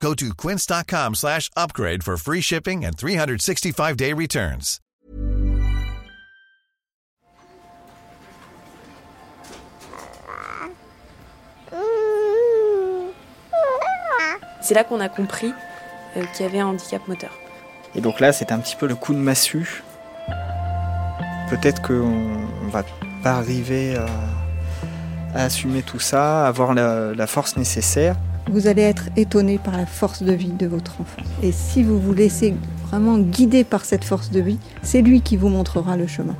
Go to quince.com slash upgrade for free shipping and 365-day returns. C'est là qu'on a compris euh, qu'il y avait un handicap moteur. Et donc là, c'est un petit peu le coup de massue. Peut-être qu'on ne va pas arriver à, à assumer tout ça, à avoir la, la force nécessaire. Vous allez être étonné par la force de vie de votre enfant. Et si vous vous laissez vraiment guider par cette force de vie, c'est lui qui vous montrera le chemin.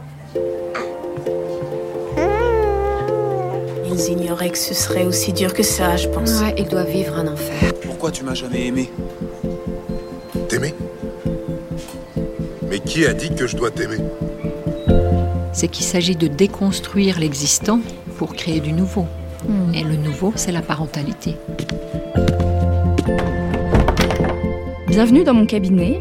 Ils ignoraient que ce serait aussi dur que ça, je pense. Ouais, il doit vivre un enfer. Pourquoi tu m'as jamais aimé? T'aimer? Mais qui a dit que je dois t'aimer? C'est qu'il s'agit de déconstruire l'existant pour créer du nouveau. Hmm. Et le nouveau, c'est la parentalité. Bienvenue dans mon cabinet.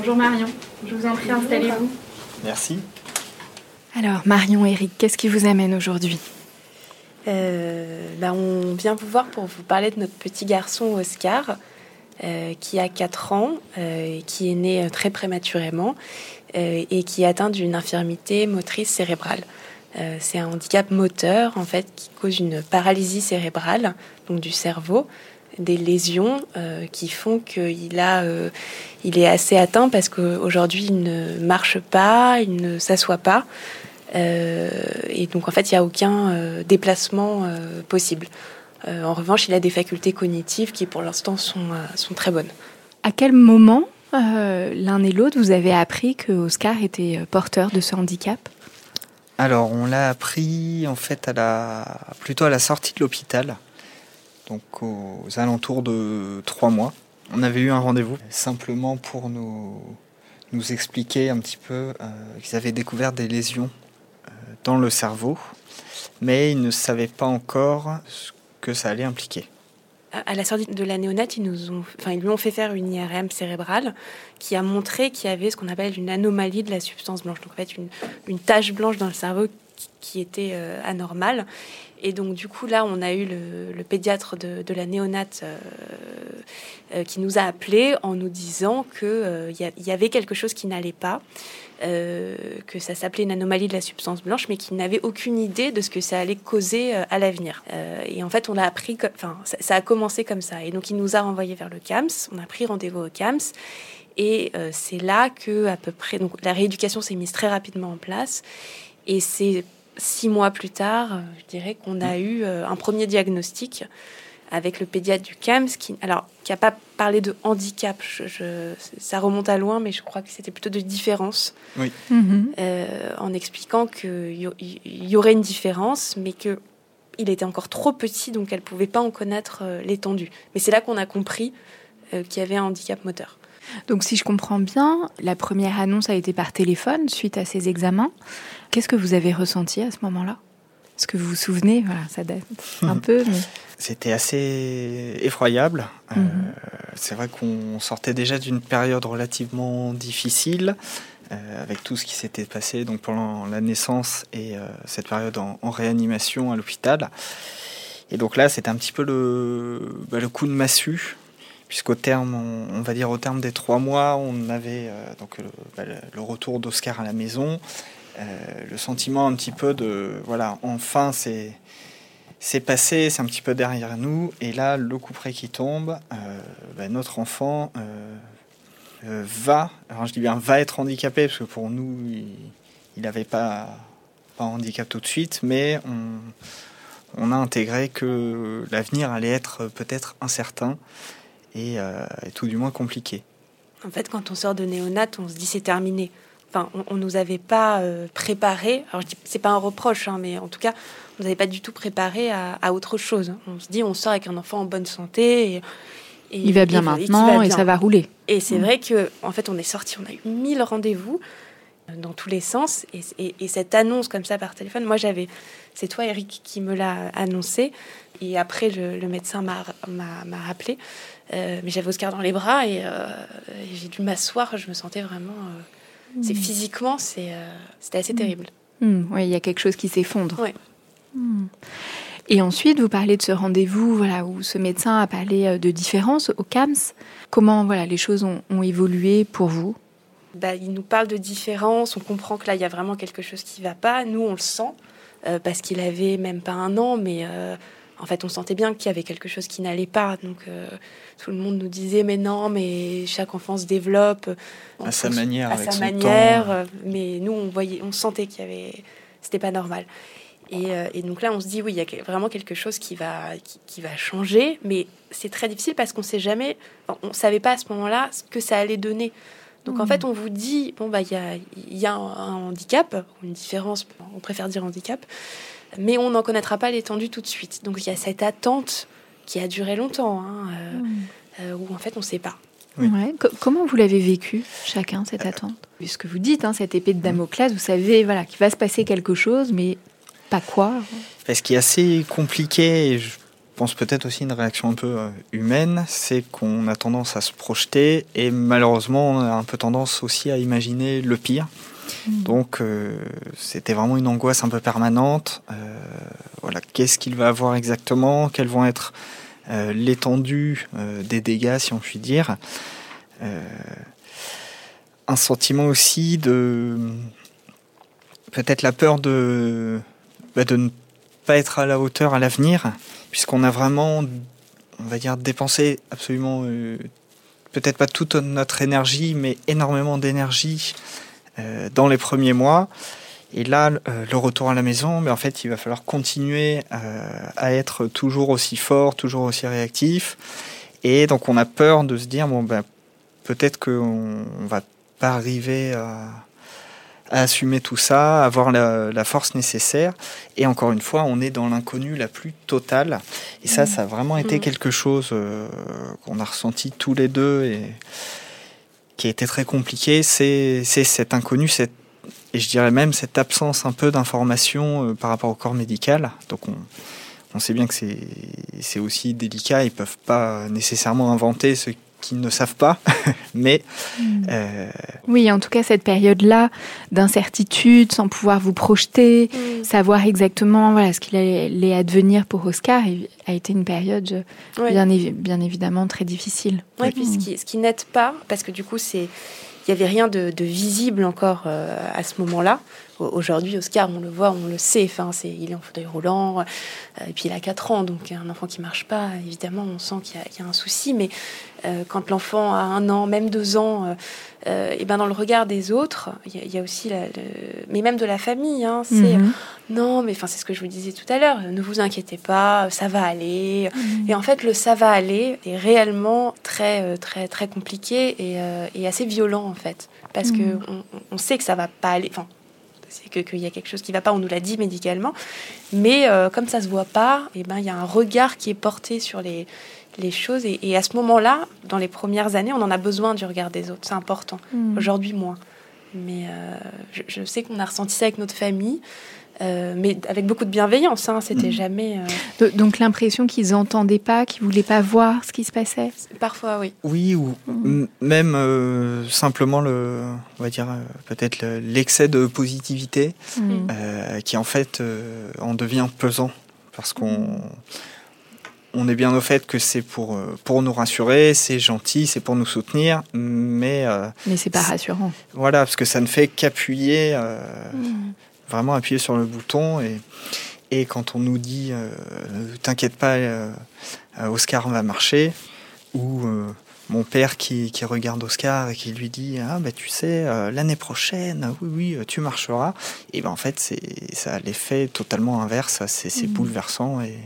Bonjour Marion. Je vous en prie, installez-vous. Merci. Alors Marion, Eric, qu'est-ce qui vous amène aujourd'hui? Euh, bah, on vient vous voir pour vous parler de notre petit garçon Oscar, euh, qui a 4 ans, euh, qui est né euh, très prématurément euh, et qui est atteint d'une infirmité motrice cérébrale. Euh, c'est un handicap moteur en fait qui cause une paralysie cérébrale, donc du cerveau, des lésions euh, qui font qu'il a, euh, il est assez atteint parce qu'aujourd'hui il ne marche pas, il ne s'assoit pas. Euh, et donc en fait, il n'y a aucun euh, déplacement euh, possible. Euh, en revanche, il a des facultés cognitives qui pour l'instant sont, euh, sont très bonnes. À quel moment euh, l'un et l'autre vous avez appris que Oscar était porteur de ce handicap? Alors, on l'a appris en fait à la, plutôt à la sortie de l'hôpital, donc aux alentours de trois mois. On avait eu un rendez-vous simplement pour nous, expliquer un petit peu euh, qu'ils avaient découvert des lésions euh, dans le cerveau, mais ils ne savaient pas encore ce que ça allait impliquer. À la sortie de la néonate, ils, nous ont, enfin, ils lui ont fait faire une IRM cérébrale qui a montré qu'il y avait ce qu'on appelle une anomalie de la substance blanche. Donc en fait, une, tache blanche dans le cerveau qui, qui était euh, anormale. Et donc du coup, là, on a eu le, pédiatre de, la néonate euh, euh, qui nous a appelés en nous disant qu'il il y avait quelque chose qui n'allait pas. euh, que ça s'appelait une anomalie de la substance blanche, mais qui n'avait aucune idée de ce que ça allait causer euh, à l'avenir. Euh, et en fait, on l'a appris, enfin, ça, ça a commencé comme ça. Et donc, il nous a renvoyé vers le CAMS. On a pris rendez-vous au CAMS. Et euh, c'est là que, à peu près, donc la rééducation s'est mise très rapidement en place. Et c'est six mois plus tard, euh, je dirais, qu'on a eu euh, un premier diagnostic avec le pédiatre du CAMS, qui, alors, qui n'a pas parlé de handicap. Je- je- ça remonte à loin, mais je crois que c'était plutôt de différence Oui. euh, en expliquant qu'il y, aurait une différence, mais que il était encore trop petit, donc elle pouvait pas en connaître euh, l'étendue. Mais c'est là qu'on a compris euh, qu'il y avait un handicap moteur. Donc si je comprends bien, la première annonce a été par téléphone suite à ces examens. Qu'est-ce que vous avez ressenti à ce moment-là? Est-ce que vous vous souvenez Voilà, ça date un peu. Mais... C'était assez effroyable. Euh, Mhm. c'est vrai qu'on sortait déjà d'une période relativement difficile euh, avec tout ce qui s'était passé donc pendant la naissance et euh, cette période en, en réanimation à l'hôpital. Et donc là, c'était un petit peu le, bah, le coup de massue, puisqu'au terme, on, va dire au terme des trois mois, on avait euh, donc le, bah, le- retour d'Oscar à la maison, euh, le sentiment un petit peu de voilà, enfin c'est c'est passé, c'est un petit peu derrière nous, et là, le coup près qui tombe, euh, bah, notre enfant va, alors je dis bien va être handicapé, parce que pour nous, il n'avait pas, pas handicap tout de suite, mais on a intégré que l'avenir allait être peut-être incertain et, et, tout du moins compliqué. En fait, quand on sort de néonat, on se dit c'est terminé. Enfin, on, ne nous avait pas préparé. Alors, c'est pas un reproche, hein, mais en tout cas, vous n'avez pas du tout préparé à, autre chose. On se dit, on sort avec un enfant en bonne santé. Et, il va bien maintenant et, ça va rouler. Et c'est mm. vrai que, en fait, on est sorti, on a eu mille rendez-vous euh, dans tous les sens. Et, cette annonce comme ça par téléphone, moi j'avais, c'est toi Eric qui me l'a annoncé. Et après, le, médecin m'a rappelé. Euh, mais j'avais Oscar dans les bras et, euh, j'ai dû m'asseoir. Je me sentais vraiment. C'est mm. physiquement, c'était assez mm. terrible. oui, il y a quelque chose qui s'effondre. Ouais. Et ensuite, vous parlez de ce rendez-vous voilà, où ce médecin a parlé euh, de différence au CAMS. Comment voilà, les choses ont, évolué pour vous? Bah, Il nous parle de différence, on comprend que là, il y a vraiment quelque chose qui ne va pas. Nous, on le sent, euh, parce qu'il avait même pas un an, mais euh, en fait, on sentait bien qu'il y avait quelque chose qui n'allait pas. Donc, tout le monde nous disait, mais non, mais chaque enfant se développe. À sa manière. À sa manière. Mais nous, on, voyait, on sentait qu'il y avait... C'était pas normal. Euh, et, donc là, on se dit, oui, il y a vraiment quelque chose qui va, qui, va changer, mais c'est très difficile parce qu'on sait jamais, on ne savait pas à ce moment-là ce que ça allait donner. Donc en mmh. fait, on vous dit, bon, bah, il y a, y a un, handicap, une différence, on préfère dire handicap, mais on n'en connaîtra pas l'étendue tout de suite. Donc il y a cette attente qui a duré longtemps, hein, euh, mmh. euh, où en fait, on ne sait pas. comment vous l'avez vécu, chacun, cette attente? Puisque vous dites, hein, cette épée de Damoclès, vous savez voilà, qu'il va se passer quelque chose, mais pas quoi Ce qui est assez compliqué, et je pense peut-être aussi une réaction un peu euh, humaine, c'est qu'on a tendance à se projeter et malheureusement on a un peu tendance aussi à imaginer le pire. Hmm. Donc euh, c'était vraiment une angoisse un peu permanente. Euh, voilà, qu'est-ce qu'il va avoir exactement? Quelles vont être l'étendue des dégâts, si on peut dire? Un sentiment aussi de peut-être la peur de bah, de ne pas être à la hauteur à l'avenir, puisqu'on a vraiment, on va dire, dépensé absolument, euh, peut-être pas toute notre énergie, mais énormément d'énergie euh, dans les premiers mois. Et là, euh, le retour à la maison, mais en fait, il va falloir continuer à être toujours aussi fort, toujours aussi réactif. Et donc, on a peur de se dire, bon, ben, peut-être qu'on va pas arriver à, à assumer tout ça, avoir la, force nécessaire. Et encore une fois, on est dans l'inconnu la plus totale. Et ça, ça a vraiment été mm. quelque chose euh, qu'on a ressenti tous les deux et qui a très compliqué. C'est cet inconnu, cette, et je dirais même cette absence un peu d'information euh, par rapport au corps médical. Donc on, on sait bien que c'est aussi délicat, ils peuvent pas nécessairement inventer ce qui ne savent pas, mais... Hmm. Euh, oui, en tout cas, cette période-là d'incertitude, sans pouvoir vous projeter, hmm. savoir exactement voilà, ce qu'il allait advenir pour Oscar, a été une période bien, bien, évidemment très difficile. Oui, puis ce qui, ce qui n'aide pas, parce que du coup, c'est il n'y avait rien de, visible encore euh, à ce moment-là. Aujourd'hui, Oscar, on le voit, on le sait. Enfin, c'est, il est en fauteuil roulant, euh, et puis il a 4 ans, donc un enfant qui marche pas, évidemment, on sent qu'il y a, un souci. Mais euh, quand l'enfant a un an, même deux ans, et ben dans le regard des autres, il y, a aussi, mais même de la famille, hein, c'est mhm. non, mais enfin c'est ce que je vous disais tout à l'heure. Ne vous inquiétez pas, ça va aller. Mhm. Et en fait, le ça va aller est réellement très très très compliqué et, et assez violent en fait, parce que on, on, sait que ça va pas aller. Enfin, c'est qu'il y a quelque chose qui ne va pas, on nous l'a dit médicalement. Mais euh, comme ça ne se voit pas, eh ben, il y a un regard qui est porté sur les, les choses. Et, à ce moment-là, dans les premières années, on en a besoin du regard des autres. C'est important. Mm. Aujourd'hui, moins. Mais euh, je, sais qu'on a ressenti ça avec notre famille. Euh, mais avec beaucoup de bienveillance, hein, c'était mm. jamais. Euh, donc l'impression qu'ils n'entendaient pas, qu'ils voulaient pas voir ce qui se passait? Parfois, oui. Oui, ou mm. même euh, simplement le, on va dire peut-être l'excès de positivité, mm. qui en fait en devient pesant parce qu'on on est bien au fait que c'est pour, pour nous rassurer, c'est gentil, c'est pour nous soutenir, mais... mais c'est pas rassurant. Voilà, parce que ça ne fait qu'appuyer vraiment appuyer sur le bouton et, Et quand on nous dit euh, T'inquiète pas, euh, Oscar va marcher, ou mon père qui, qui, regarde Oscar et qui lui dit Ah, bah, tu sais, l'année prochaine, oui, oui, tu marcheras. Et ben en fait, ça a l'effet totalement inverse, c'est mmh. bouleversant. Et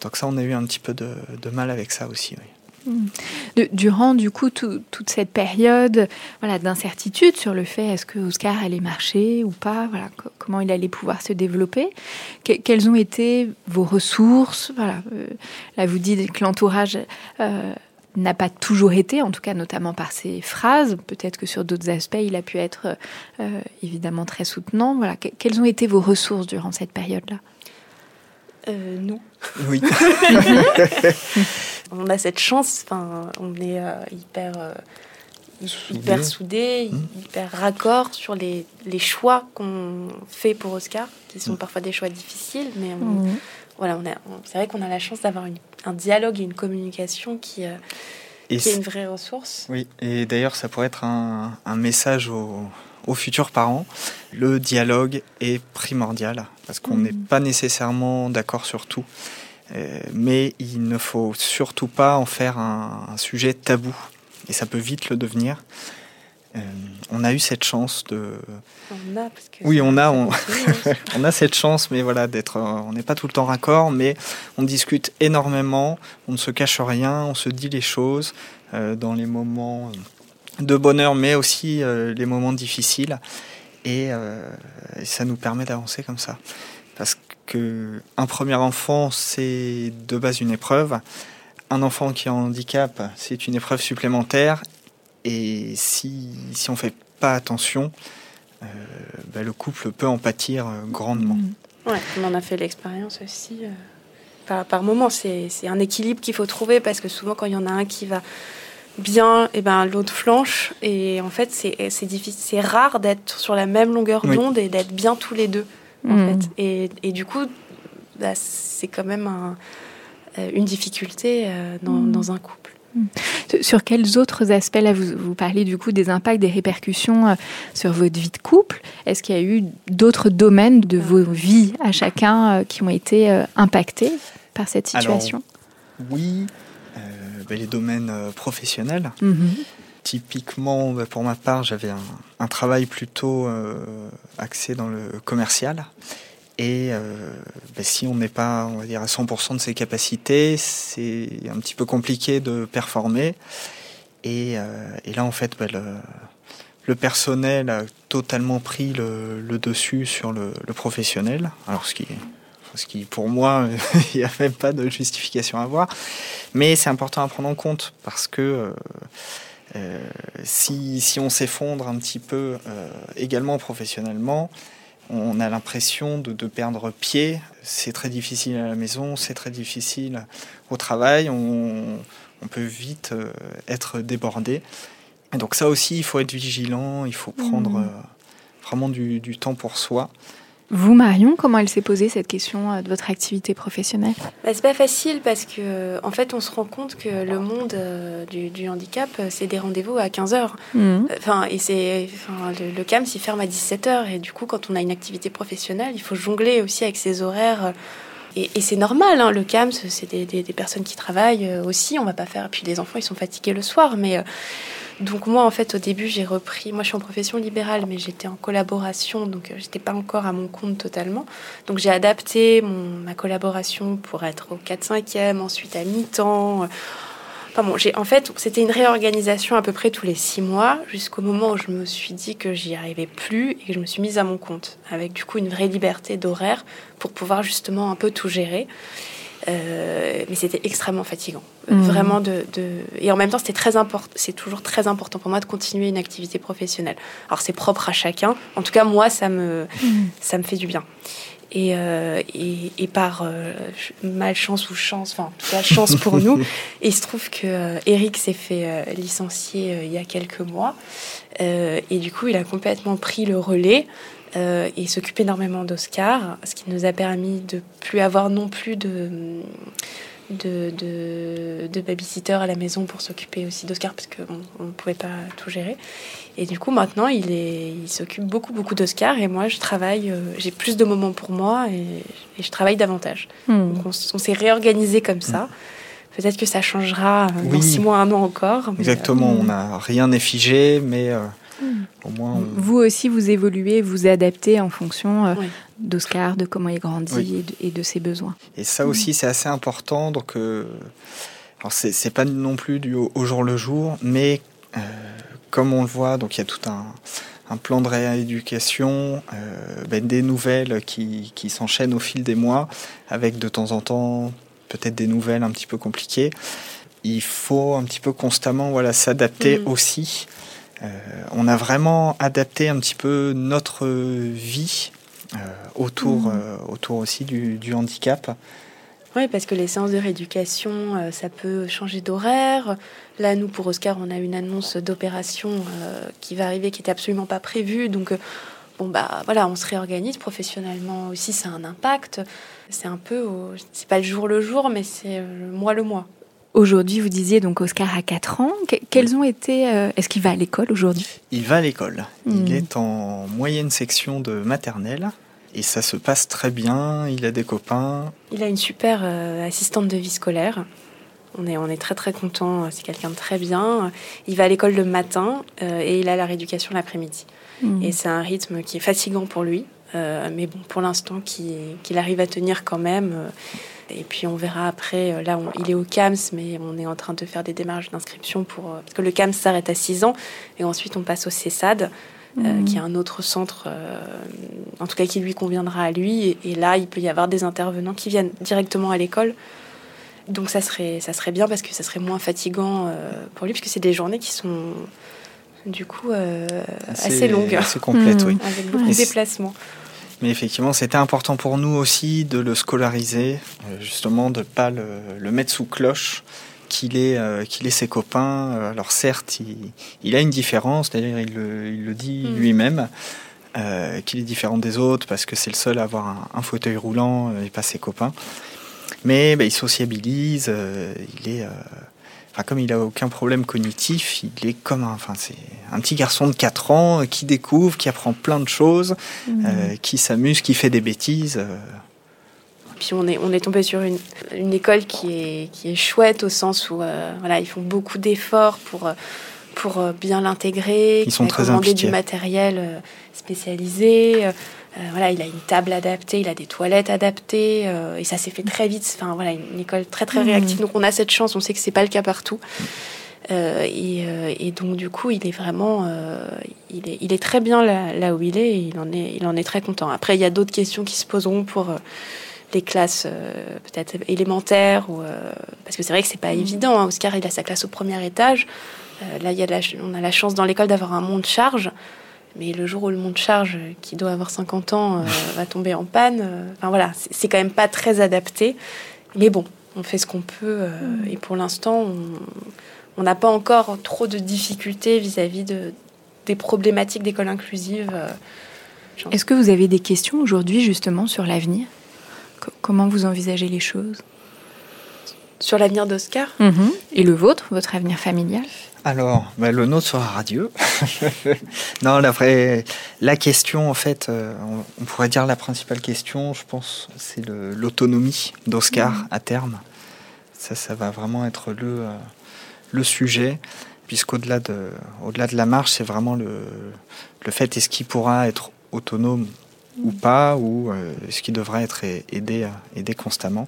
donc, ça, on a eu un petit peu de, de mal avec ça aussi. Oui. Durant du coup toute cette période voilà, d'incertitude sur le fait est-ce que Oscar allait marcher ou pas, voilà, comment il allait pouvoir se développer, quelles ont été vos ressources voilà, euh, Là, vous dites que l'entourage euh, n'a pas toujours été, en tout cas notamment par ses phrases. Peut-être que sur d'autres aspects, il a pu être euh, évidemment très soutenant. Voilà, quelles ont été vos ressources durant cette période-là? Euh, nous. Oui. on a cette chance, enfin, on est euh, hyper, euh, hyper soudés, mmh. hyper raccord sur les, les choix qu'on fait pour Oscar, qui sont mmh. parfois des choix difficiles, mais mmh. voilà, on, c'est vrai qu'on a la chance d'avoir un dialogue et une communication qui, qui est une vraie ressource. Oui, et d'ailleurs, ça pourrait être un, un message aux aux futurs parents, le dialogue est primordial parce qu'on n'est pas nécessairement d'accord sur tout. Euh, mais il ne faut surtout pas en faire un, sujet tabou. Et ça peut vite le devenir. Euh, on a eu cette chance de. On a, parce que oui, on a, on... on... a cette chance, mais voilà, d'être. On n'est pas tout le temps raccord, mais on discute énormément. On ne se cache rien, on se dit les choses euh, dans les moments de bonheur, mais aussi euh, les moments difficiles. Euh, et, ça nous permet d'avancer comme ça. Que un premier enfant, c'est de base une épreuve. Un enfant qui a un handicap, c'est une épreuve supplémentaire. Et si, si on fait pas attention, euh, bah, le couple peut en pâtir grandement. Mmh. Ouais, on en a fait l'expérience aussi. par, par moment, c'est un équilibre qu'il faut trouver parce que souvent, quand il y en a un qui va bien, et ben l'autre flanche. Et en fait, c'est difficile, c'est rare d'être sur la même longueur d'onde et d'être bien tous les deux. En hmm. fait. Et, et, du coup, bah, c'est quand même un, euh, une difficulté euh, dans, hmm. dans, un couple. Hmm. Sur quels autres aspects, là, vous, vous, parlez du coup des impacts, des répercussions euh, sur votre vie de couple Est-ce qu'il y a eu d'autres domaines de vos vies à chacun qui ont été impactés par cette situation? Oui, ben, les domaines euh, professionnels. Mhm. Typiquement, ben, pour ma part, j'avais un, travail plutôt euh, axé dans le commercial. Et euh, ben, si on n'est pas, on va dire, à 100% de ses capacités, c'est un petit peu compliqué de performer. Et, là, en fait, le, personnel a totalement pris le, dessus sur le, professionnel. Alors, ce qui ce qui pour moi, il n'y a même pas de justification à avoir. Mais c'est important à prendre en compte parce que euh, euh, si, si, on s'effondre un petit peu euh, également professionnellement, on a l'impression de, de, perdre pied. C'est très difficile à la maison, c'est très difficile au travail. On, on peut vite être débordé. Et donc ça aussi, il faut être vigilant, il faut prendre mmh. vraiment du, du temps pour soi. Vous, Marion, comment elle s'est posée cette question euh, de votre activité professionnelle? Bah, C'est pas facile parce que, en fait, on se rend compte que le monde euh, du, handicap, euh, c'est des rendez-vous à 15 h mmh. Enfin, et c'est, le, CAM s'y ferme à 17 h Et du coup, quand on a une activité professionnelle, il faut jongler aussi avec ses horaires. Et, c'est normal, hein, le CAM, c'est des, des, personnes qui travaillent aussi. On va pas faire. Puis les enfants, ils sont fatigués le soir, mais donc moi, en fait, au début, j'ai repris. Moi, je suis en profession libérale, mais j'étais en collaboration, donc euh, j'étais pas encore à mon compte totalement. Donc j'ai adapté ma collaboration pour être au 4-5e, ensuite à mi-temps. Enfin bon, j'ai en fait, c'était une réorganisation à peu près tous les six mois, jusqu'au moment où je me suis dit que j'y arrivais plus et que je me suis mise à mon compte, avec du coup une vraie liberté d'horaire pour pouvoir justement un peu tout gérer. Euh, mais c'était extrêmement fatigant. Mmh. Vraiment de, Et en même temps, c'était très important. C'est toujours très important pour moi de continuer une activité professionnelle. Alors, c'est propre à chacun. En tout cas, moi, ça me, mmh. ça me fait du bien. Et, euh, et, par euh, malchance ou chance, enfin, en tout cas, chance pour nous, il se trouve que Eric s'est fait licencier il y a quelques mois. et du coup, il a complètement pris le relais. Euh, et s'occupe énormément d'Oscar, ce qui nous a permis de plus avoir non plus de, de, de, de babysitter à la maison pour s'occuper aussi d'Oscar parce qu'on ne pouvait pas tout gérer. Et du coup, maintenant, il, est, il s'occupe beaucoup, beaucoup d'Oscar et moi, je travaille, euh, j'ai plus de moments pour moi et, et je travaille davantage. Hmm. Donc, on, s'est réorganisé comme ça. Peut-être que ça changera euh, dans Oui. six mois, un an encore. mais, Exactement, euh, on n'a rien n'est figé, mais euh. Au moins on- Vous aussi, vous évoluez, vous adaptez en fonction euh, Oui. d'Oscar, de comment il grandit Oui. et, de, et de ses besoins. Et ça aussi, c'est assez important. Donc, euh, alors c'est c'est pas non plus du au, au jour le jour, mais euh, comme on le voit, donc il y a tout un, un plan de rééducation, euh, ben, des nouvelles qui, qui s'enchaînent au fil des mois, avec de temps en temps peut-être des nouvelles un petit peu compliquées. Il faut un petit peu constamment voilà, s'adapter Mhm. aussi. Euh, on a vraiment adapté un petit peu notre vie euh, autour, euh, autour aussi du, du handicap. Oui, parce que les séances de rééducation, ça peut changer d'horaire. Là, nous, pour Oscar, on a une annonce d'opération qui va arriver qui n'était absolument pas prévue. Donc, bon, bah voilà, on se réorganise professionnellement aussi, ça a un impact. C'est un peu, c'est pas le jour le jour, mais c'est le mois le mois. Aujourd'hui, vous disiez donc Oscar a 4 ans. Que- quels ont été. euh, Est-ce qu'il va à l'école aujourd'hui? Il va à l'école. Il est en moyenne section de maternelle. Et ça se passe très bien. Il a des copains. Il a une super euh, assistante de vie scolaire. On est, on est très très content. C'est quelqu'un de très bien. Il va à l'école le matin euh, et il a la rééducation l'après-midi. Mm. Et c'est un rythme qui est fatigant pour lui, euh, mais bon, pour l'instant, qu'il qu'il arrive à tenir quand même. Et puis on verra après. euh, Là, on- il est au CAMS, mais on est en train de faire des démarches d'inscription pour euh, parce que le CAMS s'arrête à 6 ans et ensuite on passe au CESAD, euh, Mhm. qui est un autre centre, euh, en tout cas qui lui conviendra à lui. Et, et là, il peut y avoir des intervenants qui viennent directement à l'école. Donc ça serait, ça serait bien parce que ça serait moins fatigant euh, pour lui, parce que c'est des journées qui sont du coup euh, assez, longues, Assez complètes, Mhm. oui. avec beaucoup de déplacements. Mais effectivement, c'était important pour nous aussi de le scolariser, euh, justement de pas le, le mettre sous cloche, qu'il ait, euh, qu'il ait ses copains. Euh, Alors certes, il, il a une différence, d'ailleurs il le, il le dit Mm. lui-même, euh, qu'il est différent des autres parce que c'est le seul à avoir un, un fauteuil roulant et pas ses copains. Mais bah, il sociabilise, euh, il est... Enfin, comme il a aucun problème cognitif, il est comme un, enfin, c'est un petit garçon de 4 ans euh, qui découvre, qui apprend plein de choses, Mm. euh, qui s'amuse, qui fait des bêtises. euh. Puis on est, on est tombé sur une, une école qui est, qui est chouette au sens où euh, voilà, ils font beaucoup d'efforts pour, pour bien l'intégrer. Ils sont très impliqués. du matériel spécialisé. Euh, voilà, il a une table adaptée, il a des toilettes adaptées, euh, et ça s'est fait très vite. Enfin voilà, une, école très très Mhm. réactive. Donc on a cette chance. On sait que c'est pas le cas partout. Euh, et, euh, et donc du coup, il est vraiment, euh, il, est, il est très bien là, là où il est. Et il en est, il en est très content. Après, il y a d'autres questions qui se poseront pour les classes peut-être élémentaires, ou, parce que c'est vrai que c'est pas évident. hein. Oscar, il a sa classe au premier étage. Là, il y a de la on a la chance dans l'école d'avoir un monte-charge. Mais le jour où le monte-charge, euh, qui doit avoir 50 ans, euh, va tomber en panne, euh, enfin voilà, c'est quand même pas très adapté. Mais bon, on fait ce qu'on peut. euh, Et pour l'instant, on n'a pas encore trop de difficultés vis-à-vis de, des problématiques d'école inclusive. Est-ce que vous avez des questions aujourd'hui justement sur l'avenir? Co- Comment vous envisagez les choses? Sur l'avenir d'Oscar, Et le vôtre, votre avenir familial? Alors, bah, le nôtre sera radieux. non, la vraie, la question, en fait, euh, on, on pourrait dire la principale question, je pense, c'est l'autonomie d'Oscar à terme. Ça, ça va vraiment être le, euh, le sujet, puisqu'au-delà de, au-delà de la marche, c'est vraiment le, le fait est-ce qu'il pourra être autonome ou pas, ou euh, est-ce qu'il devrait être aidé, aidé constamment?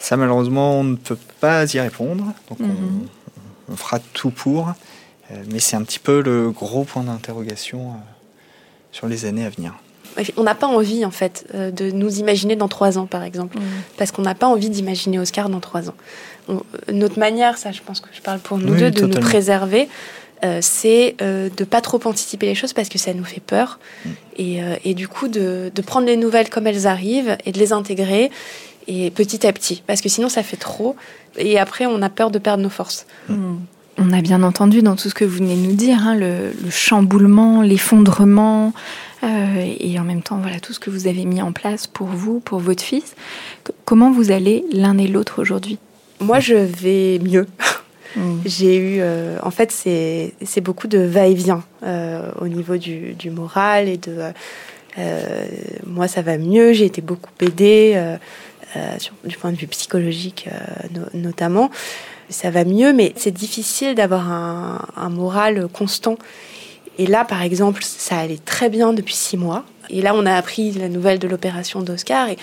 Ça, malheureusement, on ne peut pas y répondre. Donc, on- Mhm. On fera tout pour, euh, mais c'est un petit peu le gros point d'interrogation euh, sur les années à venir. on n'a pas envie en fait euh, de nous imaginer dans trois ans, par exemple, parce qu'on n'a pas envie d'imaginer Oscar dans trois ans. On- notre manière, ça, je pense que je parle pour nous Oui, deux, de nous préserver. euh, c'est euh, de pas trop anticiper les choses parce que ça nous fait peur Mm. et, euh, et du coup de, de prendre les nouvelles comme elles arrivent et de les intégrer et petit à petit parce que sinon ça fait trop et après on a peur de perdre nos forces. On a bien entendu dans tout ce que vous venez de nous dire, hein, le, chamboulement, l'effondrement, euh, et en même temps, voilà, tout ce que vous avez mis en place pour vous, pour votre fils. comment vous allez l'un et l'autre aujourd'hui? Moi, je vais mieux. Hmm. J'ai eu, euh, en fait, c'est beaucoup de va-et-vient euh, au niveau du, moral et de. moi, ça va mieux. J'ai été beaucoup aidée du point de vue psychologique, notamment ça va mieux, mais c'est difficile d'avoir un, moral constant. Et là, par exemple, ça allait très bien depuis six mois. Et là, on a appris la nouvelle de l'opération d'Oscar et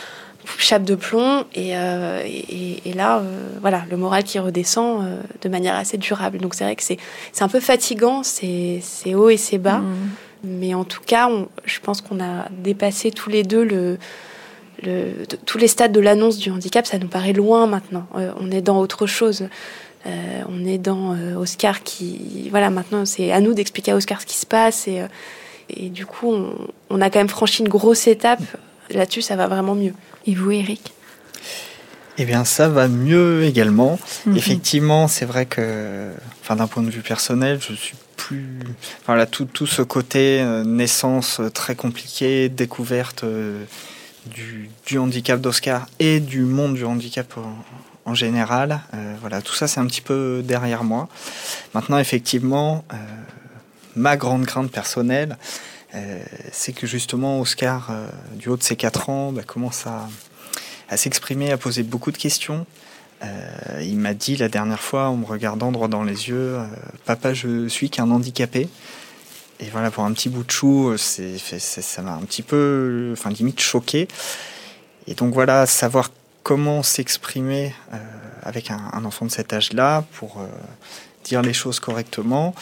chape de plomb. Et, euh, et, là, euh, voilà, le moral qui redescend euh, de manière assez durable. Donc c'est vrai que c'est un peu fatigant, c'est haut et c'est bas. Mmh. Mais en tout cas, je pense qu'on a dépassé tous les deux le, tous les stades de l'annonce du handicap, ça nous paraît loin maintenant. Euh, on est dans autre chose. Euh, on est dans euh, Oscar qui, voilà, maintenant c'est à nous d'expliquer à Oscar ce qui se passe et, et du coup on, a quand même franchi une grosse étape. Là-dessus, ça va vraiment mieux. Et vous, Eric? Eh bien, ça va mieux également. Mhm. Effectivement, c'est vrai que, enfin, d'un point de vue personnel, je suis plus, voilà, tout, tout ce côté naissance très compliqué, découverte du, handicap d'Oscar et du monde du handicap en, général. Euh, voilà, tout ça c'est un petit peu derrière moi. Maintenant, effectivement, euh, ma grande crainte personnelle, euh, c'est que justement Oscar, du haut de ses 4 ans, bah, commence à, s'exprimer, à poser beaucoup de questions. il m'a dit la dernière fois, en me regardant droit dans les yeux, Papa, je suis qu'un handicapé. Et voilà, pour un petit bout de chou, euh, c'est, ça m'a un petit peu, enfin limite choqué. Et donc voilà, savoir comment s'exprimer euh, avec un, enfant de cet âge-là pour euh, dire les choses correctement.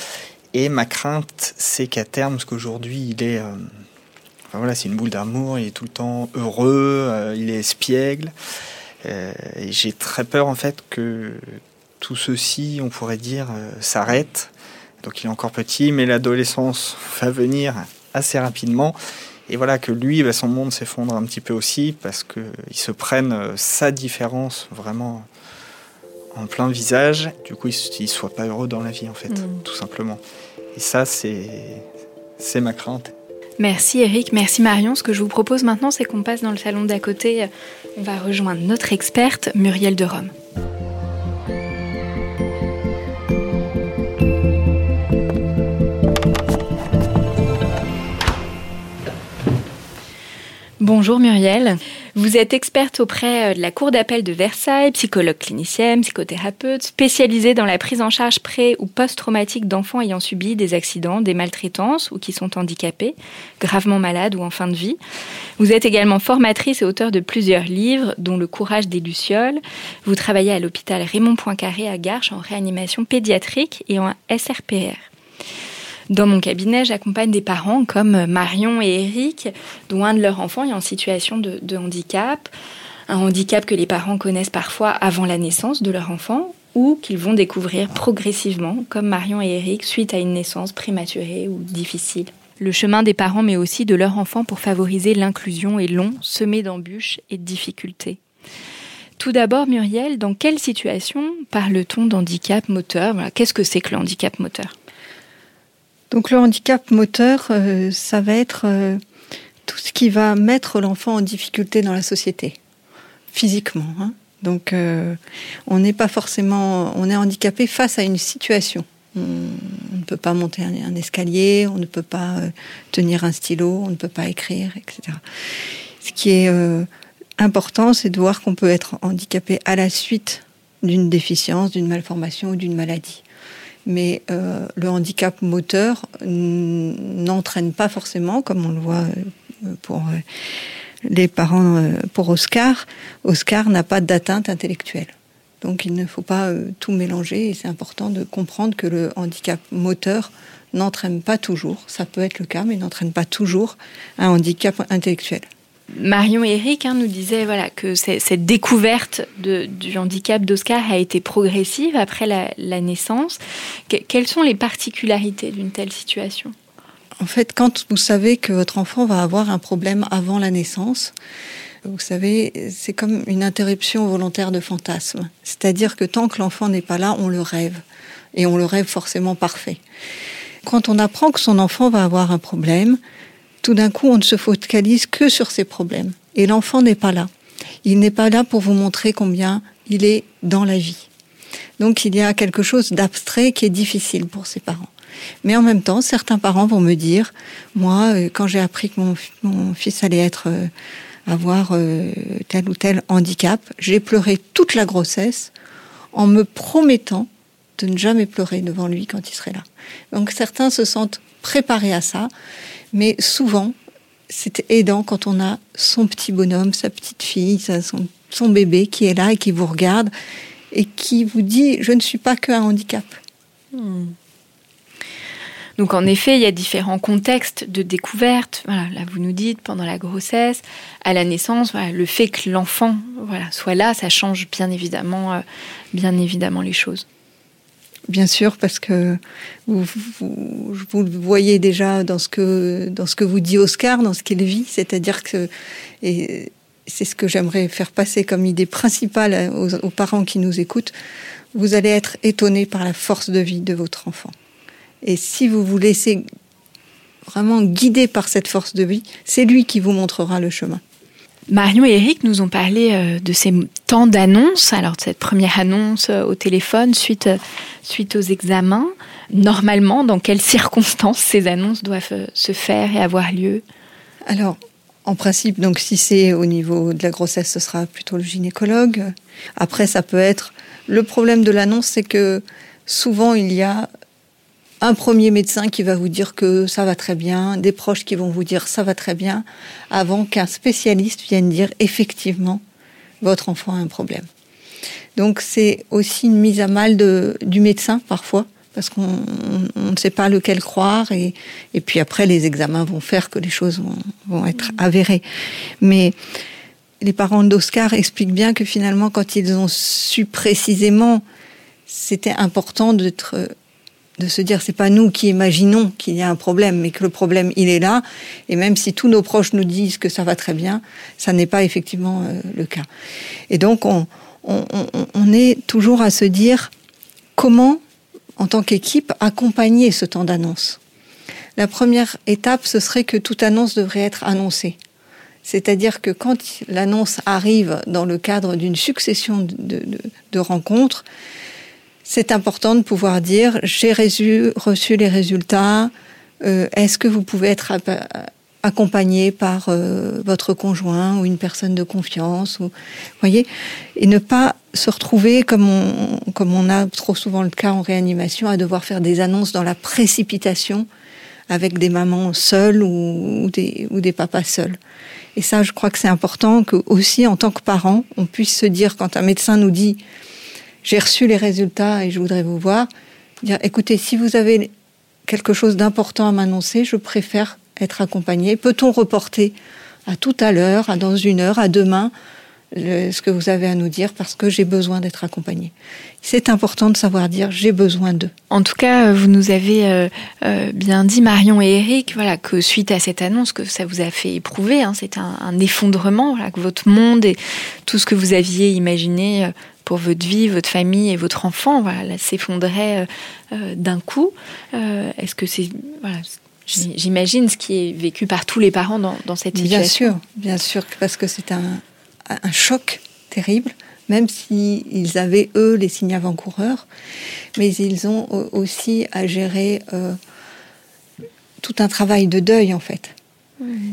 Et ma crainte, c'est qu'à terme, parce qu'aujourd'hui, il est, enfin voilà, c'est une boule d'amour, il est tout le temps heureux, il est espiègle. et j'ai très peur en fait que tout ceci, on pourrait dire, s'arrête donc il est encore petit, mais l'adolescence va venir assez rapidement. Et voilà que lui, bah, son monde s'effondre un petit peu aussi parce qu'il se prenne euh, sa différence vraiment en plein visage. Du coup, il ne soit pas heureux dans la vie, en fait, mm. tout simplement. Et ça, c'est ma crainte. Merci Eric, merci Marion. Ce que je vous propose maintenant, c'est qu'on passe dans le salon d'à côté. On va rejoindre notre experte, Muriel de Rome. Bonjour Muriel. Vous êtes experte auprès euh, de la Cour d'appel de Versailles, psychologue clinicienne, psychothérapeute, spécialisée dans la prise en charge pré- ou post-traumatique d'enfants ayant subi des accidents, des maltraitances ou qui sont handicapés, gravement malades ou en fin de vie. Vous êtes également formatrice et auteur de plusieurs livres, dont Le courage des Lucioles. Vous travaillez à l'hôpital Raymond Poincaré à Garches en réanimation pédiatrique et en SRPR. Dans mon cabinet, j'accompagne des parents comme Marion et Eric, dont un de leurs enfants est en situation de, handicap, un handicap que les parents connaissent parfois avant la naissance de leur enfant ou qu'ils vont découvrir progressivement, comme Marion et Eric, suite à une naissance prématurée ou difficile. Le chemin des parents, mais aussi de leur enfant pour favoriser l'inclusion est long, semé d'embûches et de difficultés. Tout d'abord, Muriel, dans quelle situation parle-t-on d'handicap moteur? Qu'est-ce que c'est que le handicap moteur? Donc le handicap moteur, euh, ça va être euh, tout ce qui va mettre l'enfant en difficulté dans la société, physiquement. Hein. Donc euh, on n'est pas forcément, on est handicapé face à une situation. On, ne peut pas monter un, escalier, on ne peut pas tenir un stylo, on ne peut pas écrire, etc. Ce qui est important, c'est de voir qu'on peut être handicapé à la suite d'une déficience, d'une malformation ou d'une maladie mais euh, le handicap moteur n'entraîne pas forcément, comme on le voit euh, pour euh, les parents, pour Oscar. Oscar n'a pas d'atteinte intellectuelle. Donc il ne faut pas tout mélanger et c'est important de comprendre que le handicap moteur n'entraîne pas toujours, ça peut être le cas, mais n'entraîne pas toujours un handicap intellectuel. Marion et Eric hein, nous disaient voilà, que cette découverte du handicap d'Oscar a été progressive après la, naissance. quelles sont les particularités d'une telle situation? En fait, quand vous savez que votre enfant va avoir un problème avant la naissance, Vous savez, c'est comme une interruption volontaire de fantasme. C'est-à-dire que tant que l'enfant n'est pas là, on le rêve. Et on le rêve forcément parfait. Quand on apprend que son enfant va avoir un problème, tout d'un coup, on ne se focalise que sur ses problèmes. Et l'enfant n'est pas là. Il n'est pas là pour vous montrer combien il est dans la vie. Donc il y a quelque chose d'abstrait qui est difficile pour ses parents. Mais en même temps, certains parents vont me dire, moi, euh, quand j'ai appris que mon, fils allait être euh, avoir euh, tel ou tel handicap, j'ai pleuré toute la grossesse en me promettant de ne jamais pleurer devant lui quand il serait là. Donc certains se sentent préparés à ça, mais souvent c'est aidant quand on a son petit bonhomme, sa petite fille, son, bébé qui est là et qui vous regarde et qui vous dit je ne suis pas qu'un handicap. Hmm. Donc en effet, il y a différents contextes de découverte. Voilà, là vous nous dites pendant la grossesse, à la naissance, le fait que l'enfant soit là, ça change bien évidemment, euh, bien évidemment les choses. Bien sûr, parce que vous, le voyez déjà dans ce que dans ce que vous dit Oscar, dans ce qu'il vit, c'est-à-dire que et c'est ce que j'aimerais faire passer comme idée principale aux, parents qui nous écoutent. Vous allez être étonnés par la force de vie de votre enfant. Et si vous vous laissez vraiment guider par cette force de vie, c'est lui qui vous montrera le chemin. Marion et Eric nous ont parlé euh, de ces temps d'annonce, alors cette première annonce euh, au téléphone suite, euh, suite aux examens. Normalement, dans quelles circonstances ces annonces doivent se faire et avoir lieu? Alors, en principe, donc si c'est au niveau de la grossesse, ce sera plutôt le gynécologue. Après, ça peut être... Le problème de l'annonce, c'est que souvent, il y a un premier médecin qui va vous dire que ça va très bien, des proches qui vont vous dire ça va très bien, avant qu'un spécialiste vienne dire effectivement votre enfant a un problème. Donc c'est aussi une mise à mal de, du médecin parfois, parce qu'on ne sait pas lequel croire, et, et, puis après les examens vont faire que les choses vont, vont être avérées. Mais les parents d'Oscar expliquent bien que finalement, quand ils ont su précisément, c'était important d'être de se dire c'est pas nous qui imaginons qu'il y a un problème, mais que le problème il est là. Et même si tous nos proches nous disent que ça va très bien, ça n'est pas effectivement euh, le cas. Et donc on, est toujours à se dire comment, en tant qu'équipe, accompagner ce temps d'annonce. La première étape, ce serait que toute annonce devrait être annoncée. C'est-à-dire que quand l'annonce arrive dans le cadre d'une succession de rencontres, c'est important de pouvoir dire j'ai reçu, les résultats. Euh, est-ce que vous pouvez être accompagné par euh, votre conjoint ou une personne de confiance ou voyez et ne pas se retrouver comme on comme on a trop souvent le cas en réanimation à devoir faire des annonces dans la précipitation avec des mamans seules ou, des ou des papas seuls. Et ça, je crois que c'est important que aussi en tant que parent, on puisse se dire quand un médecin nous dit j'ai reçu les résultats et je voudrais vous voir. Écoutez, si vous avez quelque chose d'important à m'annoncer, je préfère être accompagné. Peut-on reporter à tout à l'heure, à dans une heure, à demain, ce que vous avez à nous dire parce que j'ai besoin d'être accompagné. C'est important de savoir dire j'ai besoin d'eux. En tout cas, vous nous avez euh, euh, bien dit, Marion et Eric, voilà, que suite à cette annonce, que ça vous a fait éprouver, hein, c'est un, effondrement, que votre monde et tout ce que vous aviez imaginé euh, pour votre vie, votre famille et votre enfant, voilà, s'effondrait d'un coup. Est-ce que c'est voilà, J'imagine ce qui est vécu par tous les parents dans, dans cette situation. Bien sûr, bien sûr, parce que c'est un, un choc terrible, même s'ils avaient, eux, les signes avant-coureurs. Mais ils ont aussi à gérer euh, tout un travail de deuil, en fait.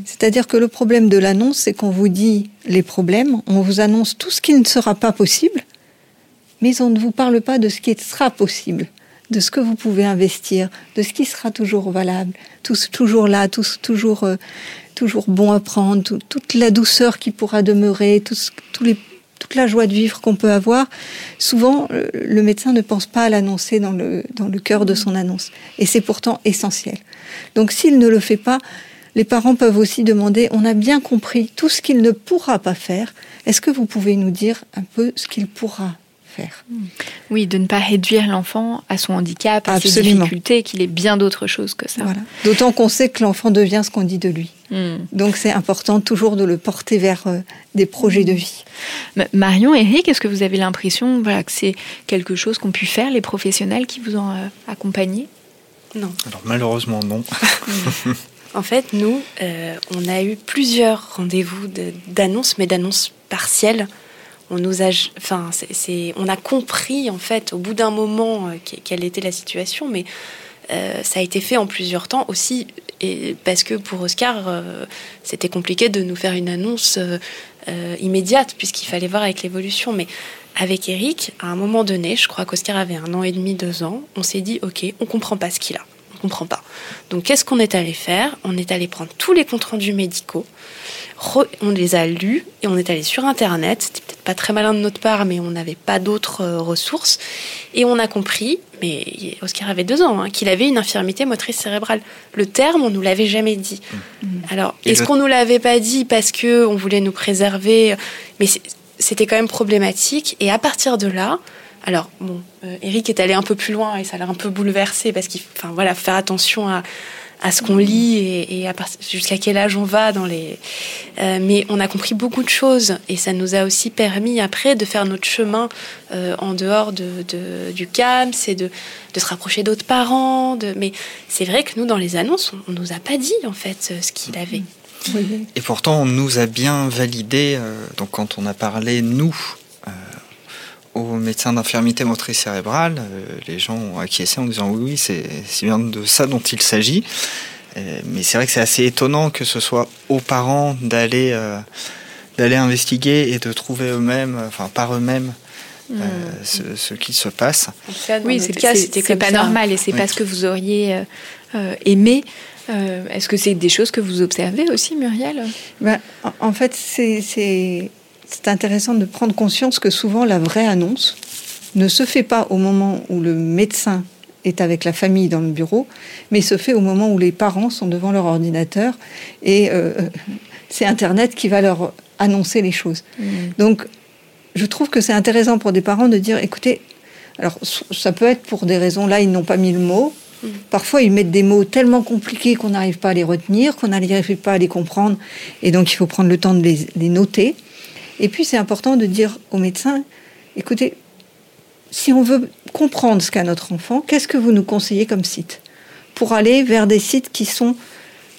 C'est-à-dire que le problème de l'annonce, c'est qu'on vous dit les problèmes, on vous annonce tout ce qui ne sera pas possible, mais on ne vous parle pas de ce qui sera possible, de ce que vous pouvez investir, de ce qui sera toujours valable, toujours là, toujours euh, toujours bon à prendre, toute la douceur qui pourra demeurer, toute la joie de vivre qu'on peut avoir. Souvent, le médecin ne pense pas à l'annoncer dans le cœur de son annonce. Et c'est pourtant essentiel. Donc s'il ne le fait pas, les parents peuvent aussi demander, on a bien compris tout ce qu'il ne pourra pas faire. Est-ce que vous pouvez nous dire un peu ce qu'il pourra faire. Oui, de ne pas réduire l'enfant à son handicap, à ses Absolument. difficultés, qu'il est bien d'autres choses que ça. Voilà. D'autant qu'on sait que l'enfant devient ce qu'on dit de lui. Hmm. Donc c'est important toujours de le porter vers euh, des projets de vie. Ma- Marion, Eric, est-ce que vous avez l'impression voilà, que c'est quelque chose qu'ont pu faire les professionnels qui vous ont euh, accompagné Non. Alors malheureusement non. En fait, nous, euh, on a eu plusieurs rendez-vous de- d'annonces, mais d'annonces partielles. On a, compris en fait au bout d'un moment euh, que- quelle était la situation, mais euh, ça a été fait en plusieurs temps aussi, et parce que pour Oscar, euh, c'était compliqué de nous faire une annonce immédiate puisqu'il fallait voir avec l'évolution. Mais avec Eric, à un moment donné, je crois qu'Oscar avait un an et demi, deux ans, on s'est dit, ok, on comprend pas ce qu'il a, on comprend pas. Donc qu'est-ce qu'on est allé faire? On est allé prendre tous les comptes rendus médicaux, re- on les a lus et on est allé sur Internet. C'était peut-être pas très malin de notre part, mais on n'avait pas d'autres euh, ressources. Et on a compris, mais Oscar avait deux ans, hein, qu'il avait une infirmité motrice cérébrale. Le terme, on nous l'avait jamais dit. Alors, Et est-ce le- qu'on nous l'avait pas dit parce que on voulait nous préserver? Mais c'était quand même problématique. Et à partir de là, alors bon, euh, Eric est allé un peu plus loin et ça l'a un peu bouleversé parce qu'il, enfin voilà, faut faire attention à à ce qu'on lit et, et jusqu'à quel âge on va dans les. Euh, mais on a compris beaucoup de choses et ça nous a aussi permis après de faire notre chemin euh, en dehors de, du CAM, c'est de, de se rapprocher d'autres parents. Mais c'est vrai que nous, dans les annonces, on, on nous a pas dit en fait ce qu'il avait. Et pourtant, on nous a bien validé, euh, donc quand on a parlé, nous, aux médecins d'infirmité motrice cérébrale, euh, les gens ont acquiescé en disant oui, oui, c'est c'est bien de ça dont il s'agit. Euh, mais c'est vrai que c'est assez étonnant que ce soit aux parents d'aller euh, d'aller investiguer et de trouver eux-mêmes, enfin par eux-mêmes, euh, ce, ce qui se passe. En tout cas, Oui, c'est pas ça. normal et c'est Oui. pas ce que vous auriez euh, aimé. Euh, Est-ce que c'est des choses que vous observez aussi, Muriel? Ben, en- en fait, c'est- c'est intéressant de prendre conscience que souvent la vraie annonce ne se fait pas au moment où le médecin est avec la famille dans le bureau, mais se fait au moment où les parents sont devant leur ordinateur et euh, c'est Internet qui va leur annoncer les choses. Donc, je trouve que c'est intéressant pour des parents de dire, écoutez, alors ça peut être pour des raisons, là, ils n'ont pas mis le mot. Parfois, ils mettent des mots tellement compliqués qu'on n'arrive pas à les retenir, qu'on n'arrive pas à les comprendre. Et donc, il faut prendre le temps de les, les noter. Et puis, c'est important de dire au médecin, écoutez, si on veut comprendre ce qu'a notre enfant, qu'est-ce que vous nous conseillez comme site Pour aller vers des sites qui sont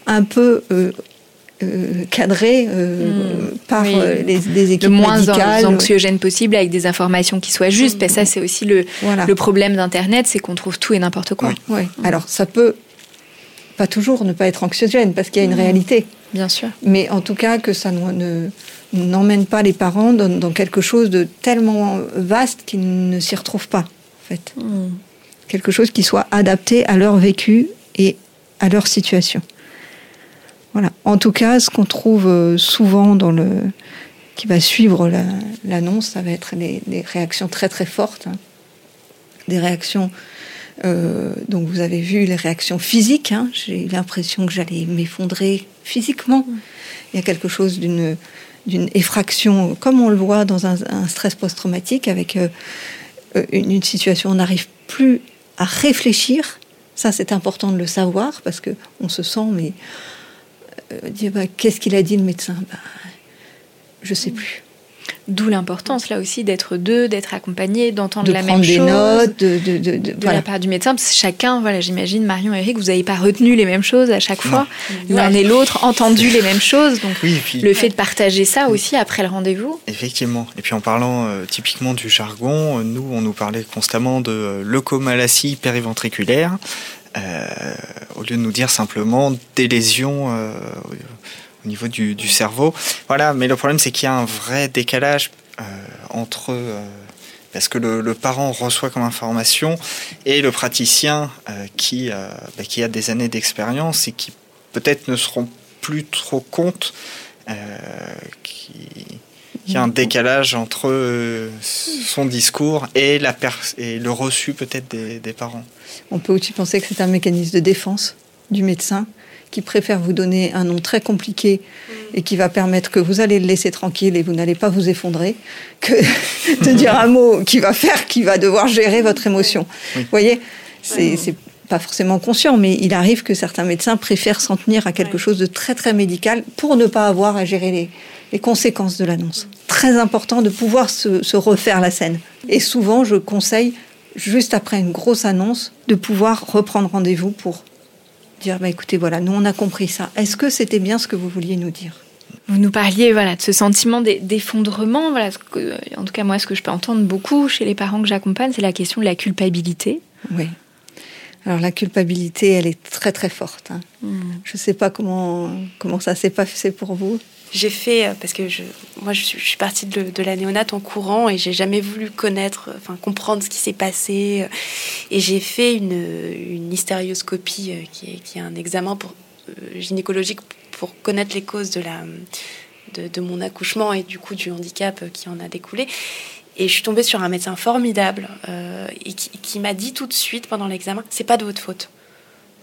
un peu euh, euh, cadrés euh, par Oui. les, des équipes Le moins médicales. anxiogène possible avec des informations qui soient justes. Parce que ça, c'est aussi le, Voilà. le problème d'Internet, c'est qu'on trouve tout et n'importe quoi. Ouais. Alors, ça peut pas toujours ne pas être anxiogène parce qu'il y a une Mhm. réalité. Bien sûr. Mais en tout cas, que ça ne- ne n'emmène pas les parents dans, dans quelque chose de tellement vaste qu'ils ne s'y retrouvent pas, en fait. Quelque chose qui soit adapté à leur vécu et à leur situation. Voilà. En tout cas, ce qu'on trouve euh, souvent dans le qui va suivre la- l'annonce, ça va être des, des réactions très très fortes, hein. des réactions. euh, donc vous avez vu les réactions physiques. hein. J'ai l'impression que j'allais m'effondrer physiquement. Il y a quelque chose d'une d'une effraction, comme on le voit dans un, un stress post-traumatique, avec euh, euh, une, une situation où on n'arrive plus à réfléchir. Ça, c'est important de le savoir parce que on se sent, mais euh, dire bah, qu'est-ce qu'il a dit le médecin? Bah, Je sais plus. D'où l'importance là aussi d'être deux, d'être accompagnés, d'entendre De la prendre même des chose. notes, de, de, de, de- de voilà. la part du médecin, parce que chacun, voilà, j'imagine, Marion et Eric, vous n'avez pas retenu les mêmes choses à chaque fois, l'un et l'autre, entendu les mêmes choses, donc Oui, et puis le fait de partager ça aussi après le rendez-vous. Effectivement. Et puis en parlant euh, typiquement du jargon, euh, nous, on nous parlait constamment de euh, leucomalacie périventriculaire, euh, au lieu de nous dire simplement des lésions euh, au- au niveau du, cerveau. Voilà, mais le problème, c'est qu'il y a un vrai décalage euh, entre... euh, parce que le, parent reçoit comme information et le praticien euh, qui, euh, bah, qui a des années d'expérience et qui peut-être ne seront plus trop compte qui, qu'il y a un décalage entre son discours et, la et le reçu peut-être des parents. On peut aussi penser que c'est un mécanisme de défense du médecin qui préfère vous donner un nom très compliqué et qui va permettre que vous allez le laisser tranquille et vous n'allez pas vous effondrer, que de dire un mot qui va faire qu'il va devoir gérer votre émotion. Vous voyez, c'est pas forcément conscient, mais il arrive que certains médecins préfèrent s'en tenir à quelque chose de très très médical pour ne pas avoir à gérer les, les conséquences de l'annonce. Très important de pouvoir se, se, refaire la scène. Et souvent, je conseille, juste après une grosse annonce, de pouvoir reprendre rendez-vous pour dire bah, écoutez, voilà, nous on a compris ça. Est-ce que c'était bien ce que vous vouliez nous dire? Vous nous parliez voilà, de ce sentiment d'effondrement. Voilà, en tout cas, moi, ce que je peux entendre beaucoup chez les parents que j'accompagne, c'est la question de la culpabilité. Oui. Alors la culpabilité, elle est très très forte. Hein. Mm. Je ne sais pas comment, comment ça s'est passé pour vous? J'ai fait, euh, parce que je, moi je suis, partie de, la néonate en courant et j'ai jamais voulu connaître, enfin comprendre ce qui s'est passé. Euh, et j'ai fait une, une hystérioscopie euh, qui est, un examen pour, gynécologique pour connaître les causes de, mon accouchement et du coup du handicap qui en a découlé. Et je suis tombée sur un médecin formidable et qui, qui m'a dit tout de suite pendant l'examen, c'est pas de votre faute.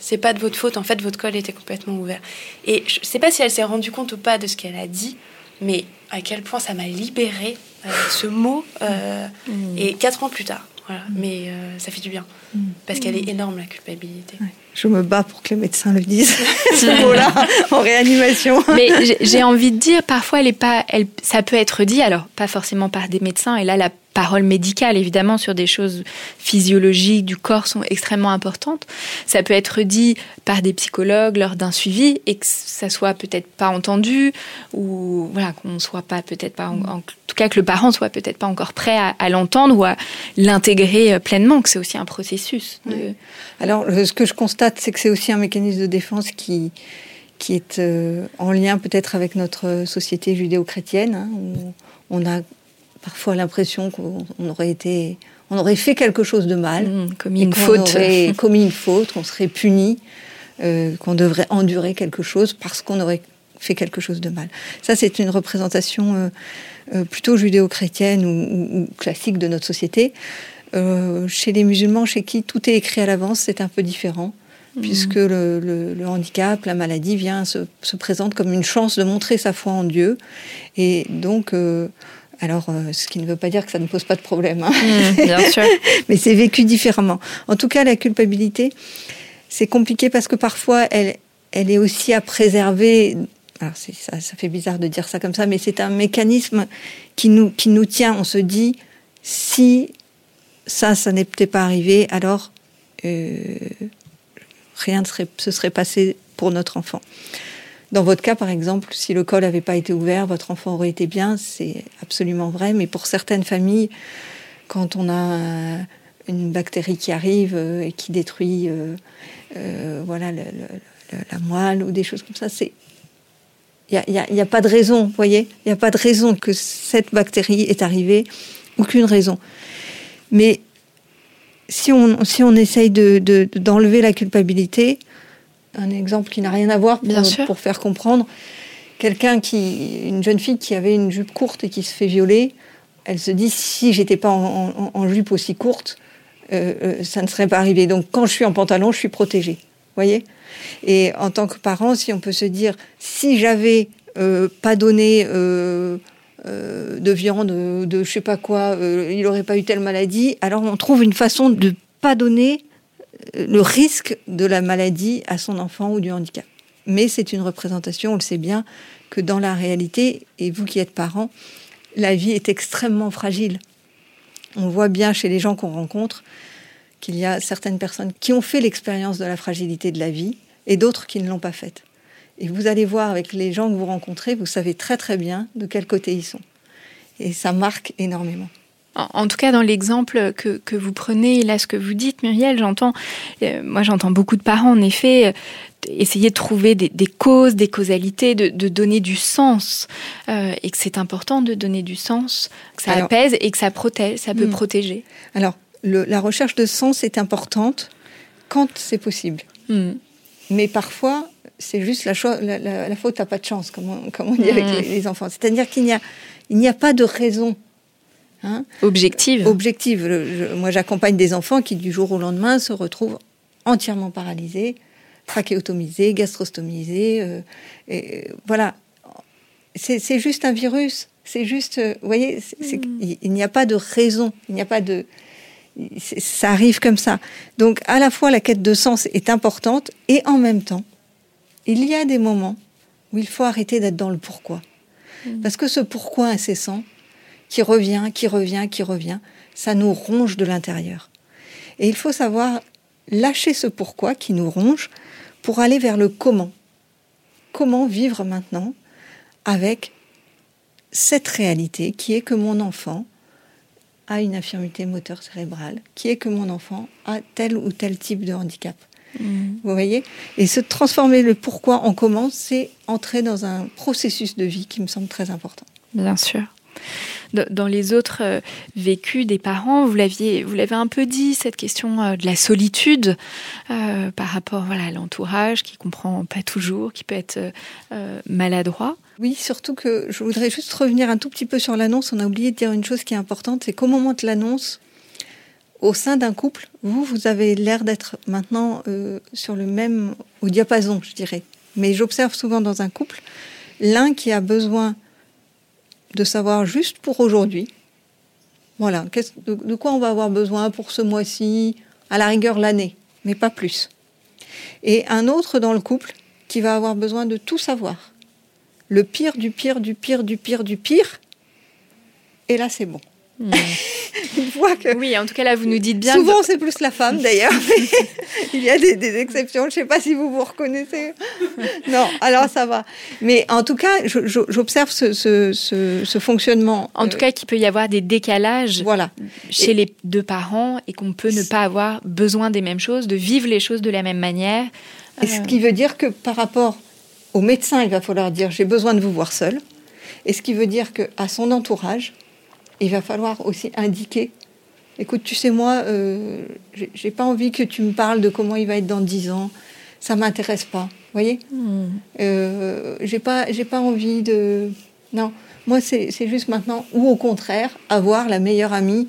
C'est pas de votre faute. En fait, votre col était complètement ouvert. Et je sais pas si elle s'est rendue compte ou pas de ce qu'elle a dit, mais à quel point ça m'a libérée euh, ce mot. Euh, mmh. Et quatre ans plus tard, voilà. Mmh. Mais euh, ça fait du bien mmh. parce qu'elle est énorme la culpabilité. Ouais. Je me bats pour que les médecins le disent ce mot-là en réanimation. Mais j'ai envie de dire, parfois, elle est pas, elle, ça peut être dit, alors pas forcément par des médecins. Et là, la paroles médicales, évidemment, sur des choses physiologiques du corps sont extrêmement importantes. Ça peut être dit par des psychologues lors d'un suivi et que ça soit peut-être pas entendu ou voilà qu'on soit pas peut-être pas en, tout cas que le parent soit peut-être pas encore prêt à, l'entendre ou à l'intégrer pleinement. Que c'est aussi un processus. Alors, ce que je constate, c'est que c'est aussi un mécanisme de défense qui qui est euh, en lien peut-être avec notre société judéo-chrétienne, hein, où on a parfois l'impression qu'on aurait été, on aurait fait quelque chose de mal, mmh, commis une faute, aurait commis une faute, qu'on serait puni, euh, qu'on devrait endurer quelque chose parce qu'on aurait fait quelque chose de mal. Ça, c'est une représentation euh, euh, plutôt judéo-chrétienne ou, ou, ou, classique de notre société. Chez les musulmans, chez qui tout est écrit à l'avance, c'est un peu différent. Mmh. Puisque le, le, le, handicap, la maladie vient se, se, présente comme une chance de montrer sa foi en Dieu. Et donc, euh, alors, euh, ce qui ne veut pas dire que ça ne pose pas de problème. Hein. Mmh, bien sûr. Mais c'est vécu différemment. En tout cas, la culpabilité, c'est compliqué parce que parfois, elle, elle est aussi à préserver. Alors, ça, ça fait bizarre de dire ça comme ça, mais c'est un mécanisme qui nous, qui nous tient. On se dit, si ça, ça n'était pas arrivé, alors euh, rien ne serait, se serait passé pour notre enfant. Dans votre cas, par exemple, si le col n'avait pas été ouvert, votre enfant aurait été bien, c'est absolument vrai. Mais pour certaines familles, quand on a une bactérie qui arrive et qui détruit euh, euh, voilà, la moelle ou des choses comme ça, c'est il n'y a, pas de raison, vous voyez Il n'y a pas de raison que cette bactérie est arrivée, aucune raison. Mais si on, si on essaye d'enlever de, de, la culpabilité, un exemple qui n'a rien à voir pour, pour faire comprendre. Quelqu'un qui, une jeune fille qui avait une jupe courte et qui se fait violer, elle se dit si j'étais pas en, en, en, jupe aussi courte, euh, euh, ça ne serait pas arrivé. Donc quand je suis en pantalon, je suis protégée. Voyez? Et en tant que parent, si on peut se dire si j'avais euh, pas donné euh, de viande, de, de je sais pas quoi, il n'aurait pas eu telle maladie, alors on trouve une façon de pas donner le risque de la maladie à son enfant ou du handicap. Mais c'est une représentation, on le sait bien, que dans la réalité, et vous qui êtes parents, la vie est extrêmement fragile. On voit bien chez les gens qu'on rencontre qu'il y a certaines personnes qui ont fait l'expérience de la fragilité de la vie et d'autres qui ne l'ont pas faite. Et vous allez voir avec les gens que vous rencontrez, vous savez très très bien de quel côté ils sont. Et ça marque énormément. En tout cas, dans l'exemple que, que, vous prenez, là, ce que vous dites, Muriel, j'entends, euh, moi j'entends beaucoup de parents, en effet, euh, essayer de trouver des, des, causes, des causalités, de, de donner du sens, euh, et que c'est important de donner du sens, que ça Alors, apaise et que ça protège, ça peut hmm. protéger. Alors, le, la recherche de sens est importante quand c'est possible. Hmm. Mais parfois, c'est juste la, la, la, la faute à pas de chance, comme on, comme on dit hmm. avec les, les enfants. C'est-à-dire qu'il n'y a, il n'y a pas de raison Hein objective. Objective. Je, moi, j'accompagne des enfants qui, du jour au lendemain, se retrouvent entièrement paralysés, trachéotomisé, gastrostomisé. Euh, et, voilà. C'est juste un virus. C'est juste, euh, vous voyez, mm. il n'y a pas de raison. Il n'y a pas de. Ça arrive comme ça. Donc, à la fois, la quête de sens est importante et en même temps, il y a des moments où il faut arrêter d'être dans le pourquoi. Mm. Parce que ce pourquoi incessant, qui revient, qui revient, qui revient, ça nous ronge de l'intérieur. Et il faut savoir lâcher ce pourquoi qui nous ronge pour aller vers le comment. Comment vivre maintenant avec cette réalité qui est que mon enfant a une infirmité moteur cérébrale, qui est que mon enfant a tel ou tel type de handicap. Mmh. Vous voyez? Et se transformer le pourquoi en comment, c'est entrer dans un processus de vie qui me semble très important. Bien sûr dans les autres euh, vécus des parents, vous l'aviez, vous l'avez un peu dit, cette question euh, de la solitude euh, par rapport voilà, à l'entourage qui comprend pas toujours, qui peut être maladroit. Oui, surtout que je voudrais juste revenir un tout petit peu sur l'annonce. On a oublié de dire une chose qui est importante, c'est qu'au moment de l'annonce, au sein d'un couple, vous, vous avez l'air d'être maintenant sur le même, au diapason, je dirais. Mais j'observe souvent dans un couple, l'un qui a besoin de savoir juste pour aujourd'hui, voilà, de, de, quoi on va avoir besoin pour ce mois-ci, à la rigueur l'année, mais pas plus. Et un autre dans le couple qui va avoir besoin de tout savoir. Le pire du pire du pire du pire du pire. Et là, c'est bon. Que. Oui, en tout cas, là, vous nous dites bien. Souvent, c'est plus la femme, d'ailleurs. il y a des, exceptions. Je ne sais pas si vous vous reconnaissez. Non, alors ça va. Mais en tout cas, j'observe ce, fonctionnement. En tout cas, qu'il peut y avoir des décalages voilà. chez les deux parents et qu'on peut ne pas avoir besoin des mêmes choses, de vivre les choses de la même manière. Et ce qui veut dire que par rapport au médecin, il va falloir dire j'ai besoin de vous voir seul. Et ce qui veut dire qu'à son entourage, il va falloir aussi indiquer écoute, tu sais, moi, euh, j'ai pas envie que tu me parles de comment il va être dans dix ans. Ça m'intéresse pas. Vous voyez? Hmm. euh, J'ai pas, pas envie de. Non, moi, c'est juste maintenant, ou au contraire, avoir la meilleure amie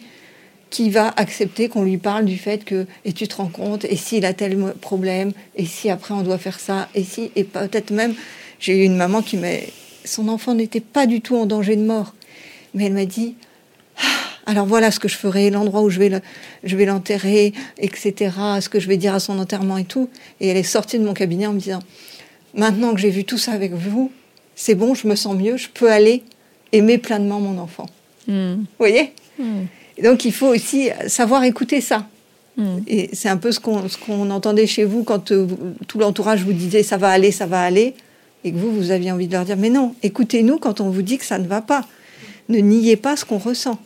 qui va accepter qu'on lui parle du fait que, et tu te rends compte, et s'il a tel problème, et si après on doit faire ça, et si, et peut-être même, j'ai eu une maman qui m'a. Son enfant n'était pas du tout en danger de mort, mais elle m'a dit alors voilà ce que je ferai, l'endroit où je vais, je vais l'enterrer, etc., ce que je vais dire à son enterrement et tout. Et elle est sortie de mon cabinet en me disant, maintenant que j'ai vu tout ça avec vous, c'est bon, je me sens mieux, je peux aller aimer pleinement mon enfant. Hmm. Vous voyez hmm. Donc il faut aussi savoir écouter ça. Hmm. Et c'est un peu ce qu'on entendait chez vous quand euh, tout l'entourage vous disait ça va aller, ça va aller, et que vous, vous aviez envie de leur dire mais non, écoutez-nous quand on vous dit que ça ne va pas. Ne niez pas ce qu'on ressent.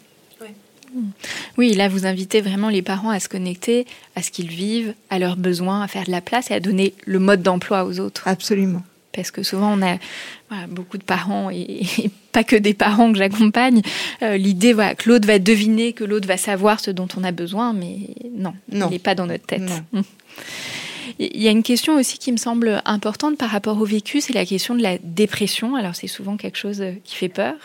Oui, là, vous invitez vraiment les parents à se connecter à ce qu'ils vivent, à leurs besoins, à faire de la place et à donner le mode d'emploi aux autres. Absolument. Parce que souvent, on a beaucoup de parents, et, pas que des parents que j'accompagne, euh, l'idée voilà, que l'autre va deviner, que l'autre va savoir ce dont on a besoin, mais non, non. il n'est pas dans notre tête. Il y a une question aussi qui me semble importante par rapport au vécu, c'est la question de la dépression. Alors c'est souvent quelque chose euh, qui fait peur.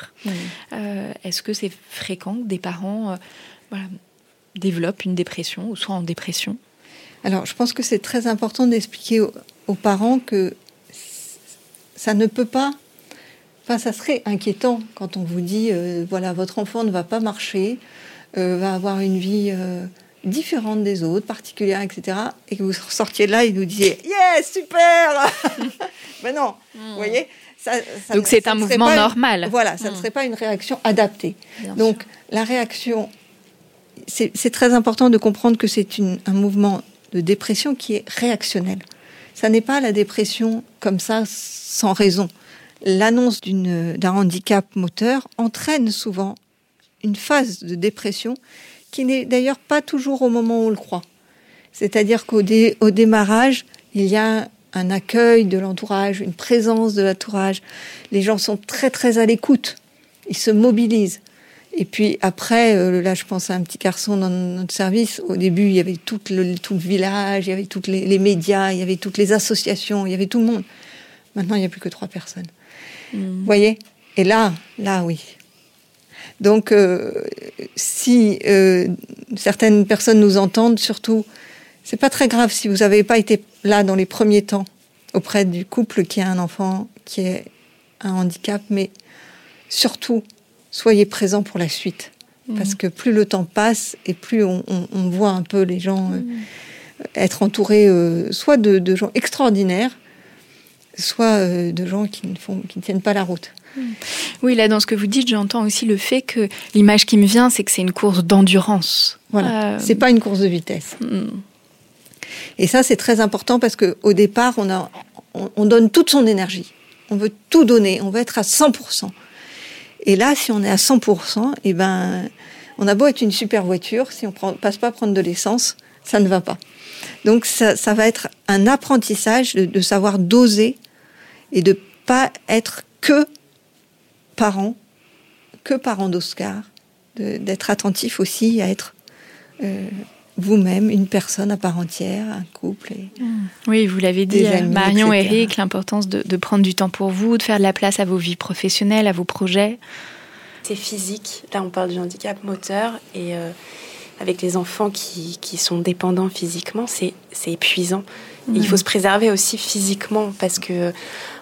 Euh, est-ce que c'est fréquent que des parents euh, développent une dépression ou soient en dépression? Alors je pense que c'est très important d'expliquer aux, parents que ça ne peut pas Enfin, ça serait inquiétant quand on vous dit, voilà, votre enfant ne va pas marcher, va avoir une vie différente des autres, particulière, etc. Et que vous sortiez de là et nous disiez Yes, super Ben non, vous hmm. voyez ça, Donc c'est un mouvement normal. voilà, ça ne hmm. serait pas une réaction adaptée. Donc la réaction, c'est très important de comprendre que c'est un mouvement de dépression qui est réactionnel. Ça n'est pas la dépression comme ça, sans raison. L'annonce d'un handicap moteur entraîne souvent une phase de dépression qui n'est d'ailleurs pas toujours au moment où on le croit. C'est-à-dire qu'au au démarrage, il y a un accueil de l'entourage, une présence de l'entourage. Les gens sont très très à l'écoute, ils se mobilisent. Et puis après, euh, là je pense à un petit garçon dans notre service, au début il y avait tout le, tout le village, il y avait tous les, médias, il y avait toutes les associations, il y avait tout le monde. Maintenant il n'y a plus que trois personnes. Mmh. Vous voyez? Et là, là oui, donc, euh, si euh, certaines personnes nous entendent, surtout C'est pas très grave si vous n'avez pas été là dans les premiers temps auprès du couple qui a un enfant qui est un handicap, mais surtout, soyez présent pour la suite. Mmh. Parce que plus le temps passe et plus on, voit un peu les gens euh, mmh. être entourés soit de, gens extraordinaires, soit euh, de gens qui ne, font, qui ne tiennent pas la route. Mmh. Oui, là, dans ce que vous dites, j'entends aussi le fait que l'image qui me vient, c'est que c'est une course d'endurance. Voilà. C'est pas une course de vitesse. Et ça, c'est très important parce qu'au départ, on, a, on, donne toute son énergie. On veut tout donner. On veut être à 100%. Et là, si on est à 100%, eh ben, on a beau être une super voiture, si on ne passe pas prendre de l'essence, ça ne va pas. Donc, ça, va être un apprentissage de, savoir doser et de pas être que parent, que parent d'Oscar, d'être attentif aussi à être euh, vous-même, une personne à part entière, un couple. Et mmh. oui, vous l'avez dit, Marion et Eric, l'importance de, prendre du temps pour vous, de faire de la place à vos vies professionnelles, à vos projets. C'est physique. Là, on parle du handicap moteur et euh, avec les enfants qui, qui, sont dépendants physiquement, c'est épuisant. Il mmh. faut se préserver aussi physiquement parce que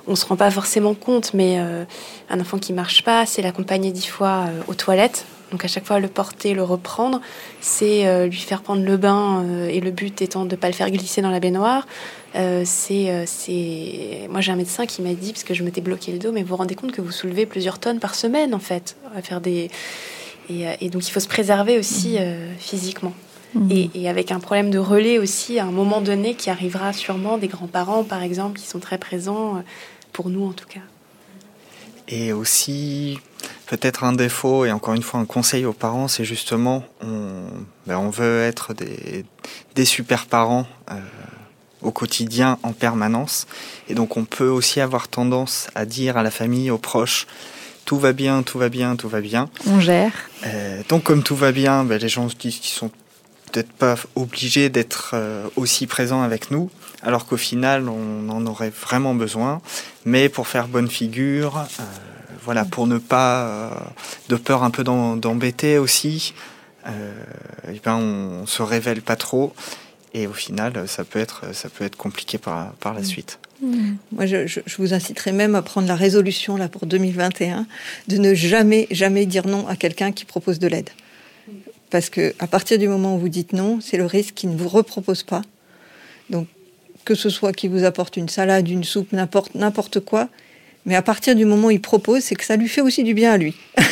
on se rend pas forcément compte, mais euh, un enfant qui marche pas, c'est l'accompagner dix fois euh, aux toilettes donc à chaque fois le porter, le reprendre, c'est euh, lui faire prendre le bain et le but étant de ne pas le faire glisser dans la baignoire. C'est, c'est, moi j'ai un médecin qui m'a dit parce que je m'étais bloqué le dos, mais vous vous rendez compte que vous soulevez plusieurs tonnes par semaine en fait, à faire des et, donc il faut se préserver aussi mmh. physiquement. Mmh. Et, et, avec un problème de relais aussi à un moment donné qui arrivera sûrement des grands-parents par exemple qui sont très présents pour nous en tout cas. Et aussi Peut-être un défaut et encore une fois un conseil aux parents, c'est justement on, ben on veut être des, des super parents euh, au quotidien en permanence et donc on peut aussi avoir tendance à dire à la famille, aux proches, tout va bien, tout va bien, tout va bien. On gère. Euh, donc comme tout va bien, ben, les gens se disent qu'ils sont peut-être pas obligés d'être euh, aussi présents avec nous, alors qu'au final on en aurait vraiment besoin. Mais pour faire bonne figure, euh, voilà, pour ne pas, euh, de peur un peu d'embêter aussi, euh, et ben on, se révèle pas trop. Et au final, ça peut être, ça peut être compliqué par, par la mm. suite. Mm. Moi, je, je, vous inciterai même à prendre la résolution là pour 2021 de ne jamais, jamais dire non à quelqu'un qui propose de l'aide. Parce que à partir du moment où vous dites non, c'est le risque qu'il ne vous repropose pas. Donc, que ce soit qu'il vous apporte une salade, une soupe, n'importe n'importe quoi, mais à partir du moment où il propose, c'est que ça lui fait aussi du bien à lui. Donc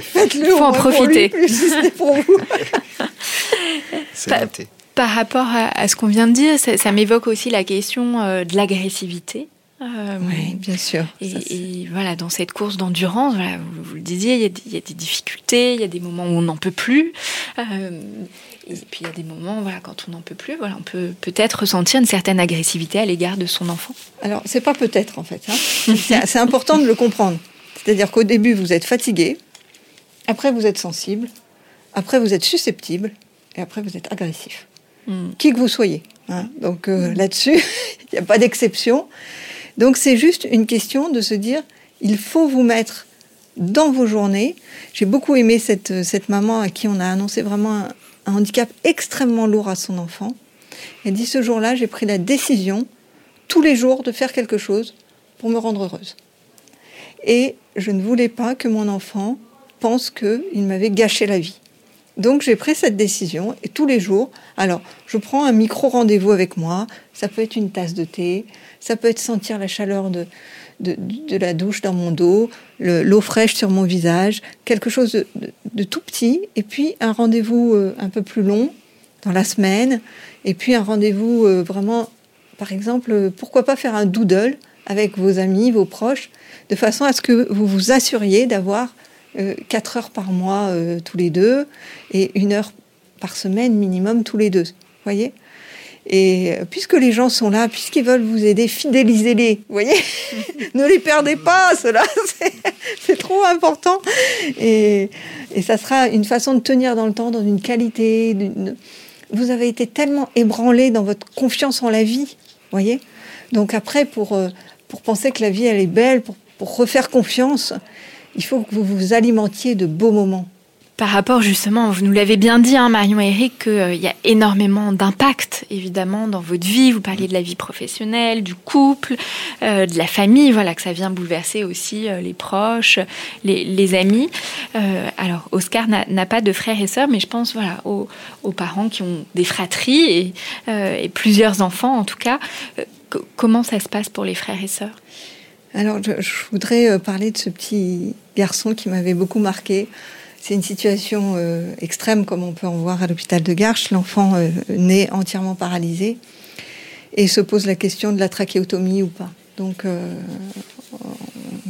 faites-le. Faut en profiter. Pour vous. par, par, rapport à, ce qu'on vient de dire, ça, m'évoque aussi la question euh, de l'agressivité. Euh, oui, bien sûr. Et, voilà, dans cette course d'endurance, voilà, vous, le disiez, il y, a, il y, a des difficultés, il y a des moments où on n'en peut plus. Euh, et puis il y a des moments, voilà, quand on n'en peut plus, voilà, on peut peut-être ressentir une certaine agressivité à l'égard de son enfant. Alors, c'est pas peut-être en fait. Hein. c'est important de le comprendre. C'est-à-dire qu'au début, vous êtes fatigué, après, vous êtes sensible, après, vous êtes susceptible, et après, vous êtes agressif. Hmm. Qui que vous soyez. Hein. Donc euh, là-dessus, il n'y a pas d'exception. Donc c'est juste une question de se dire, il faut vous mettre dans vos journées. J'ai beaucoup aimé cette, cette maman à qui on a annoncé vraiment un, un handicap extrêmement lourd à son enfant. Elle dit ce jour-là, j'ai pris la décision tous les jours de faire quelque chose pour me rendre heureuse. Et je ne voulais pas que mon enfant pense qu'il m'avait gâché la vie. Donc j'ai pris cette décision et tous les jours, alors je prends un micro rendez-vous avec moi, ça peut être une tasse de thé, ça peut être sentir la chaleur de, de, la douche dans mon dos, l'eau fraîche sur mon visage, quelque chose de, tout petit, et puis un rendez-vous euh, un peu plus long dans la semaine, et puis un rendez-vous euh, vraiment, par exemple, pourquoi pas faire un doodle avec vos amis, vos proches, de façon à ce que vous vous assuriez d'avoir euh, quatre heures par mois tous les deux et une heure par semaine minimum tous les deux. Voyez? Et euh, puisque les gens sont là, puisqu'ils veulent vous aider, fidélisez-les. Vous voyez Ne les perdez pas, cela, c'est trop important. Et, et, ça sera une façon de tenir dans le temps, dans une qualité. Vous avez été tellement ébranlé dans votre confiance en la vie. Vous voyez Donc après, pour, euh, pour penser que la vie, elle est belle, pour, pour refaire confiance, il faut que vous vous alimentiez de beaux moments. Par rapport justement, vous nous l'avez bien dit, hein, Marion et Eric, qu'il euh, y a énormément d'impact évidemment dans votre vie. Vous parliez de la vie professionnelle, du couple, euh, de la famille, voilà, que ça vient bouleverser aussi euh, les proches, les, amis. alors, Oscar n'a pas de frères et sœurs, mais je pense voilà, aux, parents qui ont des fratries et, et plusieurs enfants en tout cas. comment ça se passe pour les frères et sœurs? Alors, je, voudrais parler de ce petit garçon qui m'avait beaucoup marqué. C'est une situation euh, extrême comme on peut en voir à l'hôpital de Garches. L'enfant euh, naît entièrement paralysé et se pose la question de la trachéotomie ou pas. Donc euh,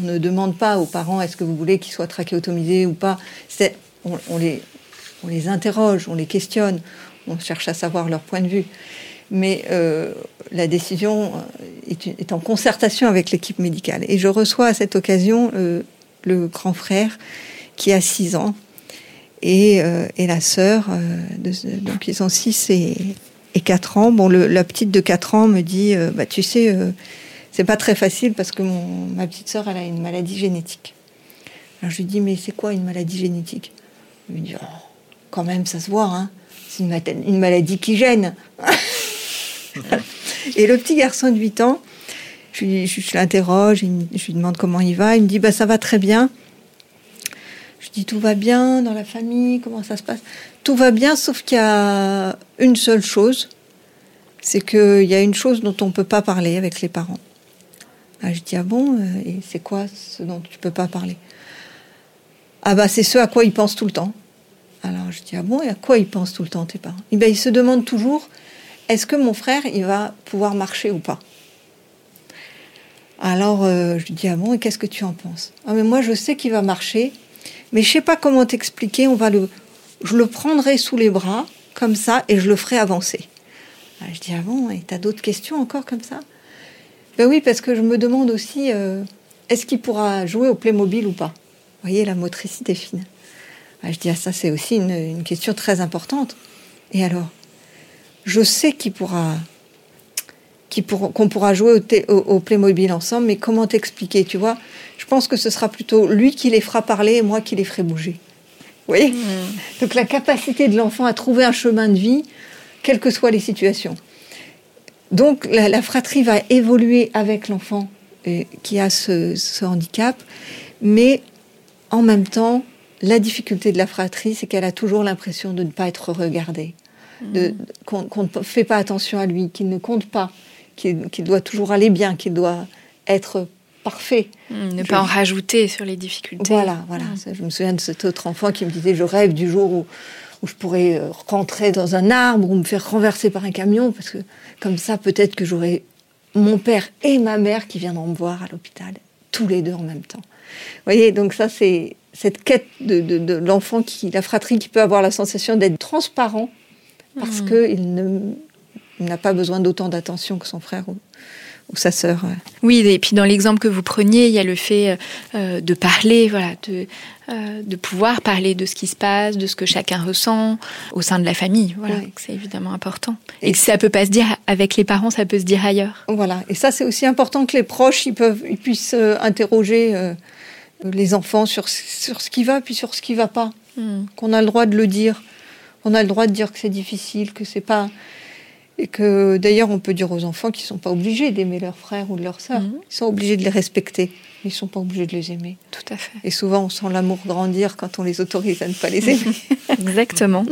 on ne demande pas aux parents est-ce que vous voulez qu'il soit trachéotomisé ou pas? On, les, on les interroge, on les questionne, on cherche à savoir leur point de vue. Mais la décision est, est, en concertation avec l'équipe médicale. Et je reçois à cette occasion le grand frère qui a 6 ans, et, euh, et la sœur, euh, donc ils ont 6 et, et 4 ans. Bon, la petite de 4 ans me dit, euh, bah, tu sais, c'est pas très facile parce que mon, ma petite sœur, elle a une maladie génétique. Alors je lui dis, mais c'est quoi une maladie génétique? Il me dit, oh, quand même, ça se voit, hein. c'est une, maladie qui gêne. et le petit garçon de 8 ans, je, je, je l'interroge, je lui demande comment il va. Il me dit, bah, ça va très bien. Je dis tout va bien dans la famille, comment ça se passe? Tout va bien, sauf qu'il y a une seule chose, c'est qu'il y a une chose dont on ne peut pas parler avec les parents. Ah, je dis ah bon, euh, et c'est quoi ce dont tu ne peux pas parler? Ah bah c'est ce à quoi ils pensent tout le temps. Alors je dis ah bon, et à quoi ils pensent tout le temps tes parents? Eh ben ils se demandent toujours est-ce que mon frère il va pouvoir marcher ou pas? Alors euh, je dis ah bon et qu'est-ce que tu en penses? Ah mais moi je sais qu'il va marcher mais je sais pas comment t'expliquer. On va le, je le prendrai sous les bras comme ça et je le ferai avancer. Ah, je dis ah bon, et t'as d'autres questions encore comme ça? Ben oui, parce que je me demande aussi euh, est-ce qu'il pourra jouer au Playmobil ou pas? Vous voyez la motricité fine. Ah, je dis ah ça c'est aussi une, question très importante. Et alors, je sais qu'il pourra qu'on pourra jouer au, au, Playmobil ensemble, mais comment t'expliquer, tu vois? Je pense que ce sera plutôt lui qui les fera parler et moi qui les ferai bouger. Vous voyez? Hmm. Donc la capacité de l'enfant à trouver un chemin de vie, quelles que soient les situations. Donc la, fratrie va évoluer avec l'enfant euh, qui a ce, handicap, mais en même temps, la difficulté de la fratrie, c'est qu'elle a toujours l'impression de ne pas être regardée, hmm. qu'on ne fait pas attention à lui, qu'il ne compte pas qu'il doit toujours aller bien, qu'il doit être parfait. Hmm, ne pas en rajouter sur les difficultés. Voilà, voilà. Hmm. Je me souviens de cet autre enfant qui me disait je rêve du jour où, où je pourrais euh, rentrer dans un arbre ou me faire renverser par un camion parce que comme ça peut-être que j'aurai mon père et ma mère qui viendront me voir à l'hôpital tous les deux en même temps. Vous voyez, donc ça c'est cette quête de, de, l'enfant qui, la fratrie qui peut avoir la sensation d'être transparent parce hmm. qu'il ne n'a pas besoin d'autant d'attention que son frère ou, sa sœur. Oui, et puis dans l'exemple que vous preniez, il y a le fait euh, de parler, voilà, de, euh, de pouvoir parler de ce qui se passe, de ce que chacun ressent au sein de la famille. Voilà, c'est évidemment important. Et, ça peut pas se dire avec les parents, ça peut se dire ailleurs. Voilà, et ça c'est aussi important que les proches ils peuvent, ils puissent euh, interroger les enfants sur sur ce qui va puis sur ce qui va pas. Hmm. Qu'on a le droit de le dire. On a le droit de dire que c'est difficile, que c'est pas et que d'ailleurs, on peut dire aux enfants qu'ils ne sont pas obligés d'aimer leurs frères ou de leurs sœurs. Mhm. Ils sont obligés de les respecter. Ils ne sont pas obligés de les aimer. Tout à fait. Et souvent, on sent l'amour grandir quand on les autorise à ne pas les aimer. Exactement.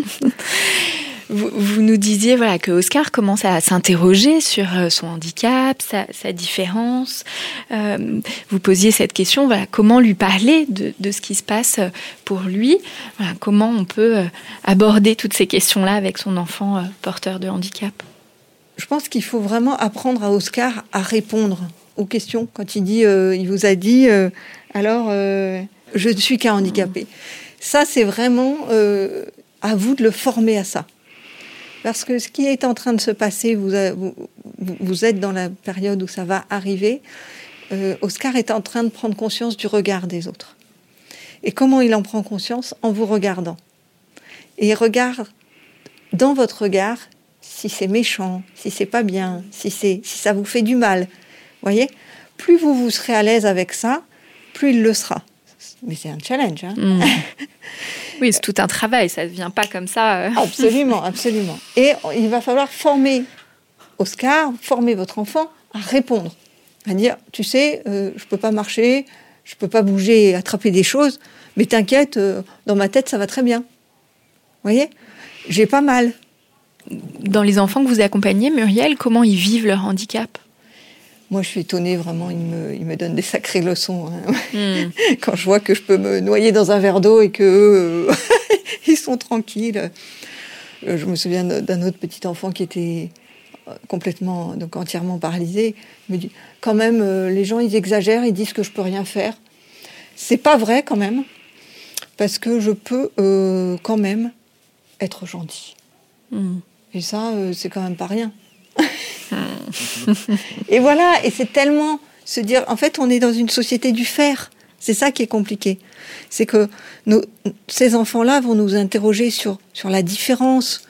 Vous, nous disiez voilà, que Oscar commence à s'interroger sur euh, son handicap, sa, différence. Euh, vous posiez cette question, voilà, comment lui parler de, de, ce qui se passe pour lui? Voilà, Comment on peut euh, aborder toutes ces questions-là avec son enfant porteur de handicap? Je pense qu'il faut vraiment apprendre à Oscar à répondre aux questions. Quand il dit, euh, il vous a dit, euh, alors euh, je ne suis qu'un handicapé. Ça, c'est vraiment à vous de le former à ça. Parce que ce qui est en train de se passer, vous, vous, vous êtes dans la période où ça va arriver. Oscar est en train de prendre conscience du regard des autres. Et comment il en prend conscience? En vous regardant. Et il regarde dans votre regard si c'est méchant, si c'est pas bien, si, c'est, si ça vous fait du mal. Voyez? Plus vous vous serez à l'aise avec ça, plus il le sera. mais c'est un challenge. Hein. Mm. oui, c'est tout un travail, ça ne vient pas comme ça. euh. Absolument, absolument. Et il va falloir former Oscar, former votre enfant à répondre, à dire, tu sais, euh, je peux pas marcher, je peux pas bouger et attraper des choses, mais t'inquiète, euh, dans ma tête, ça va très bien. Vous voyez? J'ai pas mal. Dans les enfants que vous accompagnez, Muriel, comment ils vivent leur handicap? Moi, je suis étonnée, vraiment, il me, il me donne des sacrées leçons. hein. Mm. Quand je vois que je peux me noyer dans un verre d'eau et que eux, ils sont tranquilles. Euh, Je me souviens d'un autre petit enfant qui était euh, complètement, donc entièrement paralysé. Il me dit, quand même, euh, les gens, ils exagèrent, ils disent que je peux rien faire. C'est pas vrai, quand même, parce que je peux euh, quand même être gentil. Mm. Et ça, euh, c'est quand même pas rien. et voilà, et c'est tellement se dire, en fait, on est dans une société du faire. C'est ça qui est compliqué. C'est que nos- ces enfants-là vont nous interroger sur, sur la différence,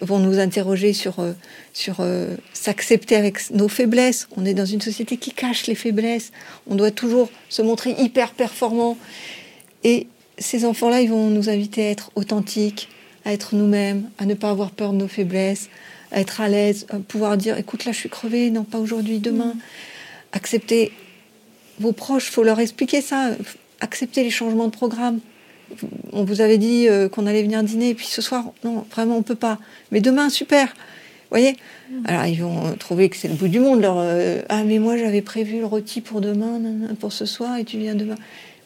vont nous interroger sur, euh, sur euh, s'accepter avec nos faiblesses. On est dans une société qui cache les faiblesses. On doit toujours se montrer hyper performant. Et ces enfants-là, ils vont nous inviter à être authentiques, à être nous-mêmes, à ne pas avoir peur de nos faiblesses, à être à l'aise, à pouvoir dire écoute, là, je suis crevée, non, pas aujourd'hui, demain. Accepter vos proches, faut leur expliquer ça. Accepter les changements de programme. On vous avait dit euh, qu'on allait venir dîner, et puis ce soir, non, vraiment, on peut pas. Mais demain, super. Vous voyez Alors, ils vont trouver que c'est le bout du monde. Leur, euh, ah, mais moi, j'avais prévu le rôti pour demain, pour ce soir, et tu viens demain.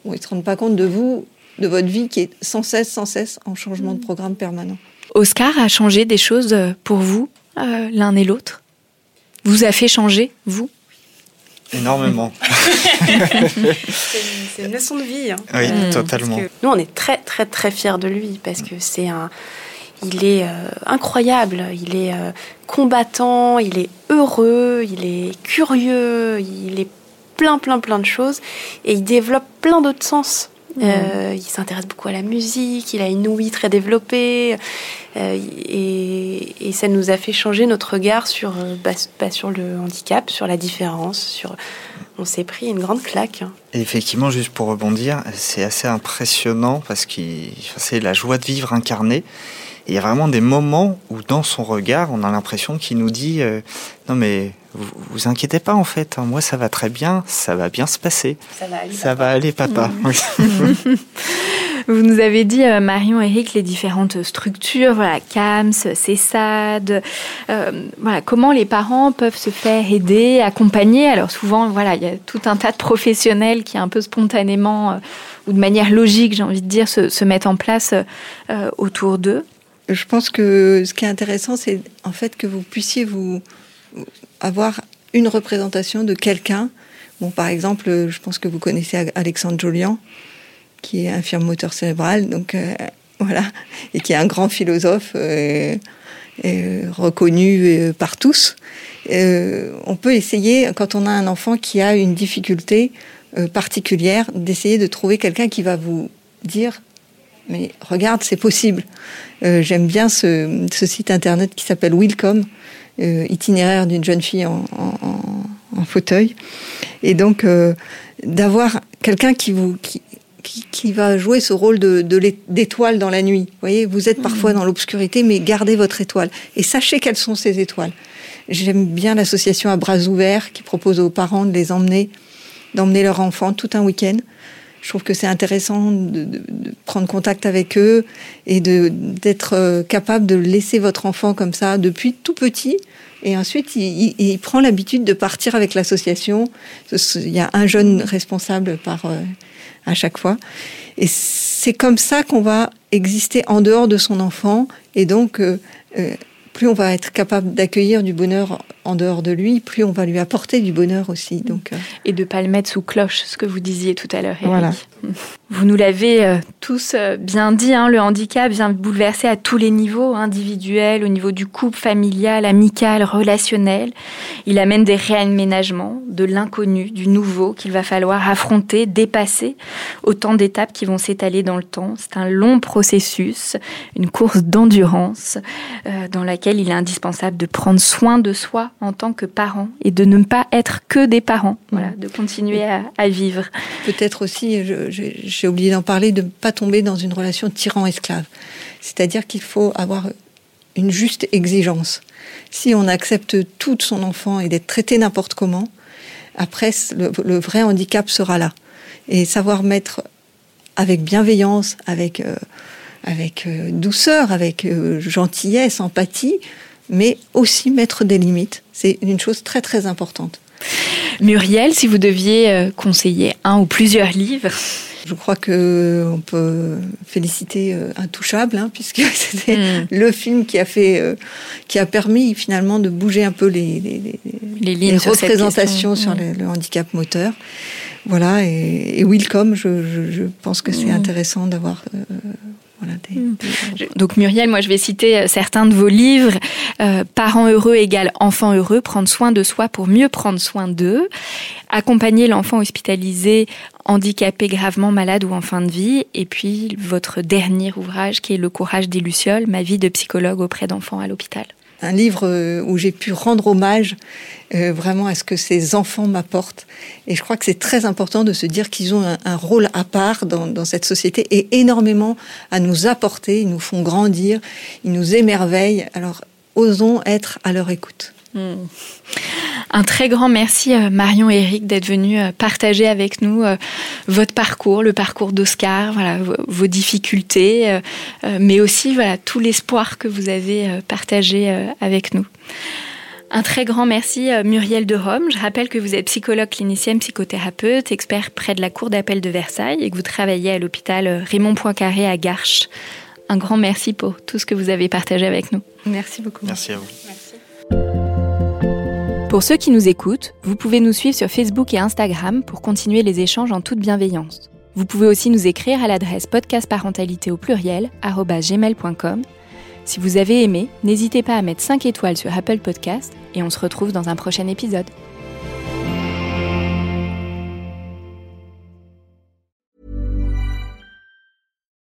Bon, ils ne se rendent pas compte de vous, de votre vie qui est sans cesse, sans cesse en changement de programme permanent. Oscar a changé des choses euh, pour vous, euh, l'un et l'autre? Vous a fait changer, vous? Énormément. C'est une, leçon de vie. hein. Oui, Mm. totalement. Nous, on est très, très, très fiers de lui parce que c'est un. Il est euh, incroyable, il est euh, combattant, il est heureux, il est curieux, il est plein, plein, plein de choses et il développe plein d'autres sens. Euh, il s'intéresse beaucoup à la musique, il a une ouïe très développée euh, et, et ça nous a fait changer notre regard sur, euh, bah, bah, sur le handicap, sur la différence. Sur... On s'est pris une grande claque. hein. Et effectivement, juste pour rebondir, c'est assez impressionnant parce que c'est la joie de vivre incarnée. Et il y a vraiment des moments où, dans son regard, on a l'impression qu'il nous dit euh, Non, mais vous, vous inquiétez pas, en fait, hein, moi ça va très bien, ça va bien se passer, Ça va aller. ça va aller, papa. Vous nous avez dit, euh, Marion, Eric, les différentes structures, voilà, CAMS, CESAD, euh, voilà, comment les parents peuvent se faire aider, accompagner? Alors souvent, voilà, il y a tout un tas de professionnels qui un peu spontanément euh, ou de manière logique, j'ai envie de dire, se, se mettent en place euh, autour d'eux. Je pense que ce qui est intéressant, c'est en fait que vous puissiez vous avoir une représentation de quelqu'un. Bon, par exemple, je pense que vous connaissez Alexandre Jolian, qui est infirme moteur cérébral, donc euh, voilà, et qui est un grand philosophe euh, euh, reconnu par tous. On peut essayer, quand on a un enfant qui a une difficulté particulière, d'essayer de trouver quelqu'un qui va vous dire mais regarde, c'est possible. J'aime bien ce, ce site internet qui s'appelle Willcom, euh, itinéraire d'une jeune fille en, en- en- en fauteuil. Et donc, euh, d'avoir quelqu'un qui vous. Qui, qui, qui va jouer ce rôle de d'étoile dans la nuit. Vous voyez, vous êtes parfois dans l'obscurité, mais gardez votre étoile et sachez quelles sont ces étoiles. J'aime bien l'association à bras ouverts qui propose aux parents de les emmener, d'emmener leur enfant tout un week-end. Je trouve que c'est intéressant de, de- de prendre contact avec eux et d'être euh, capable de laisser votre enfant comme ça depuis tout petit. Et ensuite, il, il- prend l'habitude de partir avec l'association. Il y a un jeune responsable par euh, à chaque fois. Et c'est comme ça qu'on va exister en dehors de son enfant. Et donc, euh, euh, plus on va être capable d'accueillir du bonheur en dehors de lui, plus on va lui apporter du bonheur aussi. Donc, euh, Et de pas le mettre sous cloche, ce que vous disiez tout à l'heure, Eric. Voilà. Vous nous l'avez euh, tous euh, bien dit, hein, le handicap vient bouleverser à tous les niveaux, individuels, au niveau du couple, familial, amical, relationnel. Il amène des réaménagements, de l'inconnu, du nouveau qu'il va falloir affronter, dépasser. Autant d'étapes qui vont s'étaler dans le temps. C'est un long processus, une course d'endurance euh, dans laquelle il est indispensable de prendre soin de soi en tant que parents et de ne pas être que des parents, voilà, de continuer à, vivre. Peut-être aussi, j'ai oublié d'en parler, de ne pas tomber dans une relation tyran-esclave. C'est-à-dire qu'il faut avoir une juste exigence. Si on accepte tout de son enfant et d'être traité n'importe comment, après, le, vrai handicap sera là. Et savoir mettre avec bienveillance, avec, euh, avec euh, douceur, avec euh, gentillesse, empathie, mais aussi mettre des limites. C'est une chose très très importante. Muriel, si vous deviez conseiller un ou plusieurs livres je crois que on peut féliciter euh, Intouchable, hein, puisque c'était hmm. le film qui a fait, euh, qui a permis finalement de bouger un peu les, les, les, les représentations sur, hmm. le, handicap moteur. Voilà, et, et je, je, je pense que c'est hmm. intéressant d'avoir euh, Hmm. Donc Muriel, moi je vais citer euh, certains de vos livres. Euh, Parents heureux égale enfants heureux, prendre soin de soi pour mieux prendre soin d'eux. Accompagner l'enfant hospitalisé, handicapé, gravement malade ou en fin de vie. Et puis votre dernier ouvrage qui est Le courage des Lucioles, ma vie de psychologue auprès d'enfants à l'hôpital un livre euh, où j'ai pu rendre hommage euh, vraiment à ce que ces enfants m'apportent. Et je crois que c'est très important de se dire qu'ils ont un, rôle à part dans, dans, cette société et énormément à nous apporter. Ils nous font grandir, ils nous émerveillent. Alors osons être à leur écoute. Hmm. Un très grand merci euh, Marion et Eric d'être venus euh, partager avec nous euh, votre parcours, le parcours d'Oscar, voilà vos difficultés, mais aussi voilà tout l'espoir que vous avez partagé avec nous. Un très grand merci Muriel de Rome. Je rappelle que vous êtes psychologue clinicienne, psychothérapeute, expert près de la Cour d'appel de Versailles et que vous travaillez à l'hôpital Raymond Poincaré à Garches. Un grand merci pour tout ce que vous avez partagé avec nous. Merci beaucoup. Merci à vous. Pour ceux qui nous écoutent, vous pouvez nous suivre sur Facebook et Instagram pour continuer les échanges en toute bienveillance. Vous pouvez aussi nous écrire à l'adresse podcastparentalité au pluriel gmail.com. Si vous avez aimé, n'hésitez pas à mettre 5 étoiles sur Apple Podcast et on se retrouve dans un prochain épisode.